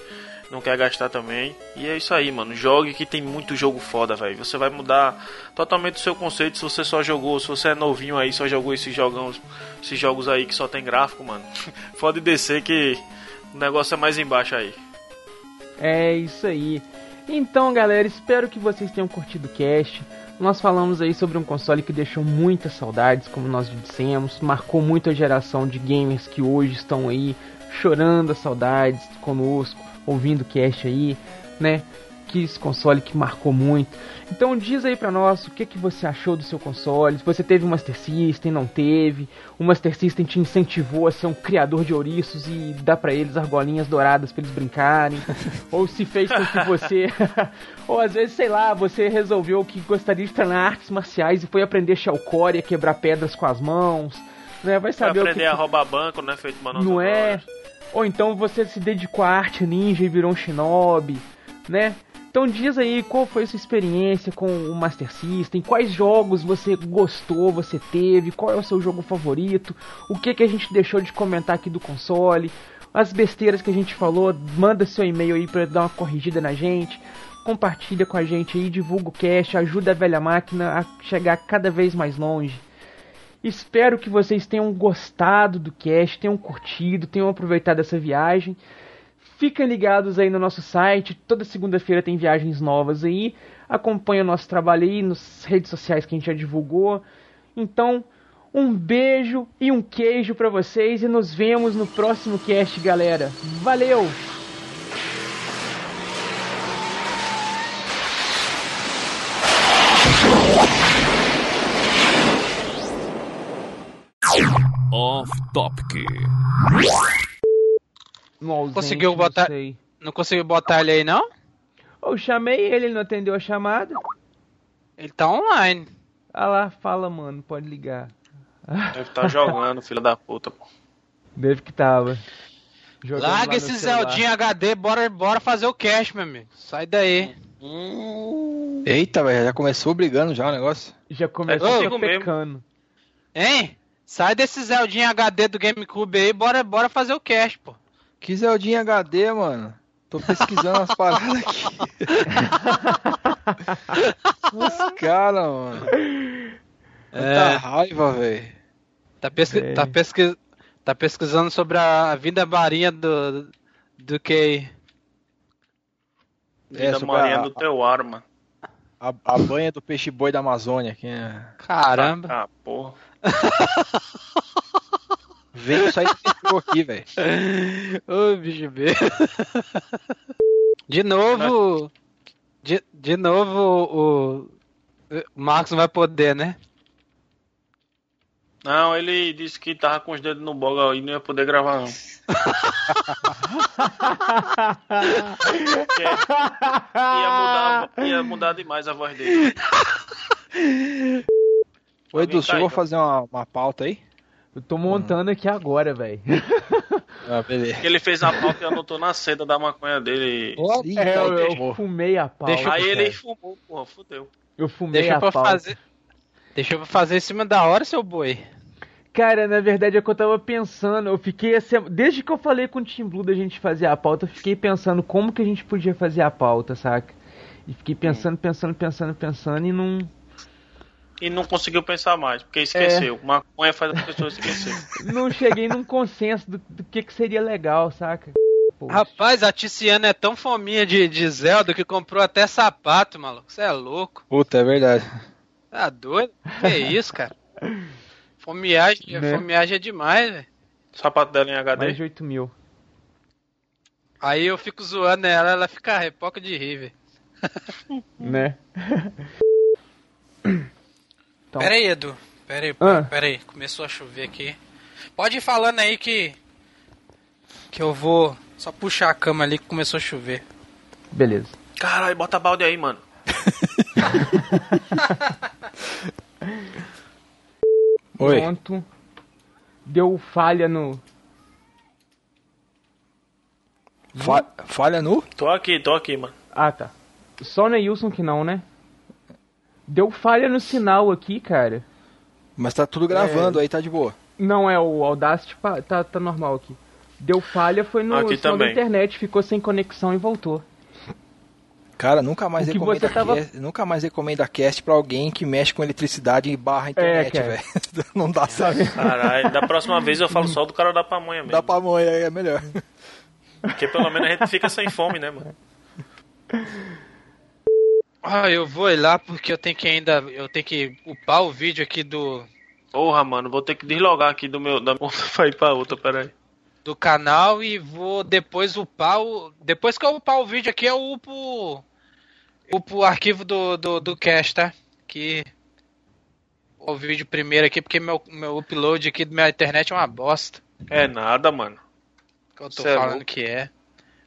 não quer gastar também. E é isso aí, mano. Jogue que tem muito jogo foda, velho. Você vai mudar totalmente o seu conceito se você só jogou, se você é novinho aí, só jogou esses jogos, esses jogos aí que só tem gráfico, mano. <laughs> Pode descer que o negócio é mais embaixo aí. É isso aí. Então, galera, espero que vocês tenham curtido o cast. Nós falamos aí sobre um console que deixou muitas saudades, como nós dissemos, marcou muito a geração de gamers que hoje estão aí chorando as saudades conosco, ouvindo o cast aí, né? Que esse console que marcou muito. Então diz aí pra nós o que, que você achou do seu console, se você teve um Master System, não teve, o Master System te incentivou a ser um criador de ouriços e dar para eles argolinhas douradas para eles brincarem, <laughs> ou se fez com que você, <laughs> ou às vezes, sei lá, você resolveu que gostaria de treinar artes marciais e foi aprender Shellcore a quebrar pedras com as mãos, né? Vai saber aprender o que... a roubar banco, né? Feito Não é? Ou então você se dedicou à arte ninja e virou um shinobi, né? Então diz aí qual foi a sua experiência com o Master System, quais jogos você gostou, você teve, qual é o seu jogo favorito, o que que a gente deixou de comentar aqui do console, as besteiras que a gente falou, manda seu e-mail aí para dar uma corrigida na gente, compartilha com a gente aí, divulga o cast, ajuda a velha máquina a chegar cada vez mais longe. Espero que vocês tenham gostado do cast, tenham curtido, tenham aproveitado essa viagem. Fiquem ligados aí no nosso site, toda segunda-feira tem viagens novas aí. Acompanhe o nosso trabalho aí nas redes sociais que a gente já divulgou. Então, um beijo e um queijo para vocês e nos vemos no próximo cast, galera. Valeu! Off Topic. Ausente, conseguiu botar. Não, não, conseguiu botar ele aí, não? Eu chamei ele, ele não atendeu a chamada. Ele tá online. Ah lá, fala, mano, pode ligar. Deve estar tá jogando, filho da puta, pô. Deve que tava. Jogando Larga esse Zeldinho HD, bora, bora fazer o cash, meu amigo. Sai daí. Hum. Eita, velho, já começou brigando já o negócio. Já começou é pecando. Hein? Sai desse Zeldinho HD do GameCube aí, bora, bora fazer o cash, pô. Que Zeldinha HD, mano? Tô pesquisando as paradas aqui. <laughs> Os caras, mano. É... Tá raiva, velho. Tá, pesqui... É. tá, pesqui... tá pesquisando sobre a vida marinha do. do que. Vida é, marinha a... do teu arma. A, a banha do peixe boi da Amazônia. Que é... Caramba. Ah, porra. <laughs> Veio só esse aqui, velho. <laughs> Ô, bicho B. De novo. De, de novo o. O Marcos não vai poder, né? Não, ele disse que tava com os dedos no boga e não ia poder gravar, não. Porque <laughs> ia, mudar, ia mudar demais a voz dele. Ô Edu, tá aí, vou então? fazer uma, uma pauta aí. Eu tô montando aqui agora, velho. Ah, beleza. Ele fez a pauta e anotou na seda da maconha dele. Ih, É, eu, eu fumei a pauta. Deixa Aí ele fumou, porra, fudeu. Eu fumei Deixa a pra pauta. fazer. Deixa eu fazer em cima da hora, seu boi. Cara, na verdade é que eu tava pensando, eu fiquei assim, desde que eu falei com o Team Blue da gente fazer a pauta, eu fiquei pensando como que a gente podia fazer a pauta, saca? E fiquei pensando, pensando, pensando, pensando e não. E não conseguiu pensar mais, porque esqueceu. Maconha faz a pessoa esquecer. <laughs> Não cheguei num consenso do, do que, que seria legal, saca? Pô, Rapaz, a Tiziana é tão fominha de, de Zelda que comprou até sapato, maluco. Você é louco. Puta, é verdade. Tá doido? Que <laughs> isso, cara? Fomiagem, Né? fomiagem é demais, velho. O sapato dela em HD. mais de 8 mil. Aí eu fico zoando ela, ela fica repoca de rir, velho. Né? <laughs> Então. Pera aí, Edu. Pera aí, Ah. pera aí. Começou a chover aqui. Pode ir falando aí que. Que eu vou só puxar a cama ali que começou a chover. Beleza. Caralho, bota balde aí, mano. <laughs> Oi. Pronto. Deu falha no. Fa- falha no? Tô aqui, tô aqui, mano. Ah, tá. Só no Wilson que não, né? Deu falha no sinal aqui, cara. Mas tá tudo gravando aí, tá de boa. Não é o Audacity, pa- tá, tá normal aqui. Deu falha foi no Aqui sinal da internet, ficou sem conexão e voltou. Cara, nunca mais O que recomenda você tava- cast, nunca mais recomenda cast pra alguém que mexe com eletricidade e barra internet, cara. velho. <laughs> Não dá certo. Caralho, da próxima vez eu falo só do cara da pamonha mesmo. Dá pra mãe aí, é melhor. Porque pelo menos a gente fica sem fome, né, mano? <laughs> Ah, eu vou ir lá porque eu tenho que ainda. Eu tenho que upar o vídeo aqui do, Porra, mano, vou ter que deslogar aqui do meu da conta <laughs> pra ir pra outra, peraí. do canal e vou depois upar o. Depois que eu upar o vídeo aqui, eu upo. Upo o arquivo do, do, do cast, tá? Que. O vídeo primeiro aqui, porque meu, meu upload aqui da minha internet é uma bosta. É nada, mano. Que eu tô Cê é falando louco. que é.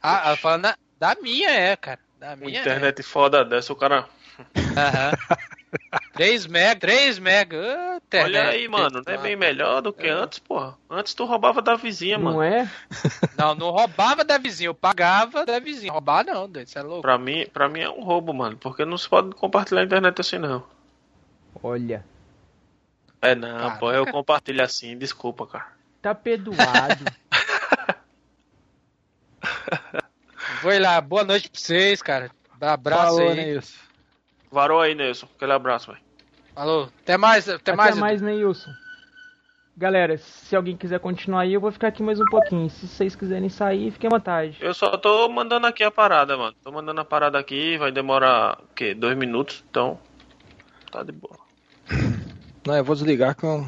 Ah, ela falando da minha é, cara. Da minha internet foda dessa, o cara. é. Aham. 3 mega, 3 mega. internet. Olha aí, mano, não é bem melhor do que antes, porra. Antes tu roubava da vizinha, Não mano. é? Não, não roubava da vizinha, eu pagava da vizinha. Roubar não, doido, você é louco. Pra mim, pra mim é um roubo, mano. Porque não se pode compartilhar a internet assim, não. Olha. É não, Caraca. pô, eu compartilho assim, desculpa, cara. Tá perdoado. <laughs> Ir lá, boa noite pra vocês, cara. Dá abraço Falou, aí. Neilson. Varou aí, Nelson. Aquele abraço, velho. Falou. Até mais, até, Até mais. mais, Neilson. Galera, se alguém quiser continuar aí, eu vou ficar aqui mais um pouquinho. Se vocês quiserem sair, fiquem à vontade. Eu só tô mandando aqui a parada, mano. Tô mandando a parada aqui, vai demorar, o quê? Dois minutos, então. Tá de boa. Não, eu vou desligar que eu...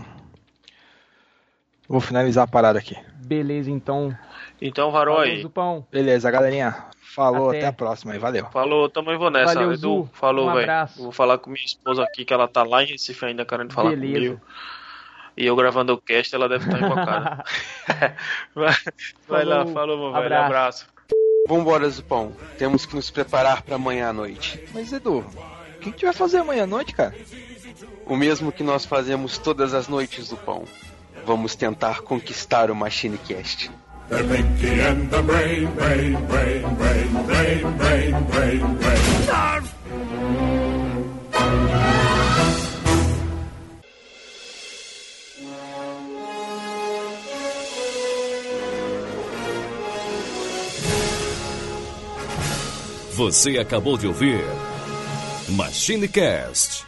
Vou finalizar a parada aqui. Beleza, então. Então, varou Falou, aí. Zupão. Beleza, galerinha. Falou, Até. até, a próxima aí, valeu. Falou, também vou nessa. Valeu, Edu, Zu. falou, Um velho. abraço. Vou falar com minha esposa aqui, que ela tá lá em Recife ainda querendo falar Beleza. comigo. E eu gravando o cast, ela deve estar invocada. <laughs> vai vai lá, Falou, meu velho. abraço. Abraço. Vambora, Zupão. Temos que nos preparar para amanhã à noite. Mas Edu, o que, que a gente vai fazer amanhã à noite, cara? O mesmo que nós fazemos todas as noites, Zupão. Vamos tentar conquistar o Machine Cast. The Pinky and the Brain, Brain, Brain, Brain, Brain, Brain, Brain, Brain. Você acabou de ouvir MachineCast.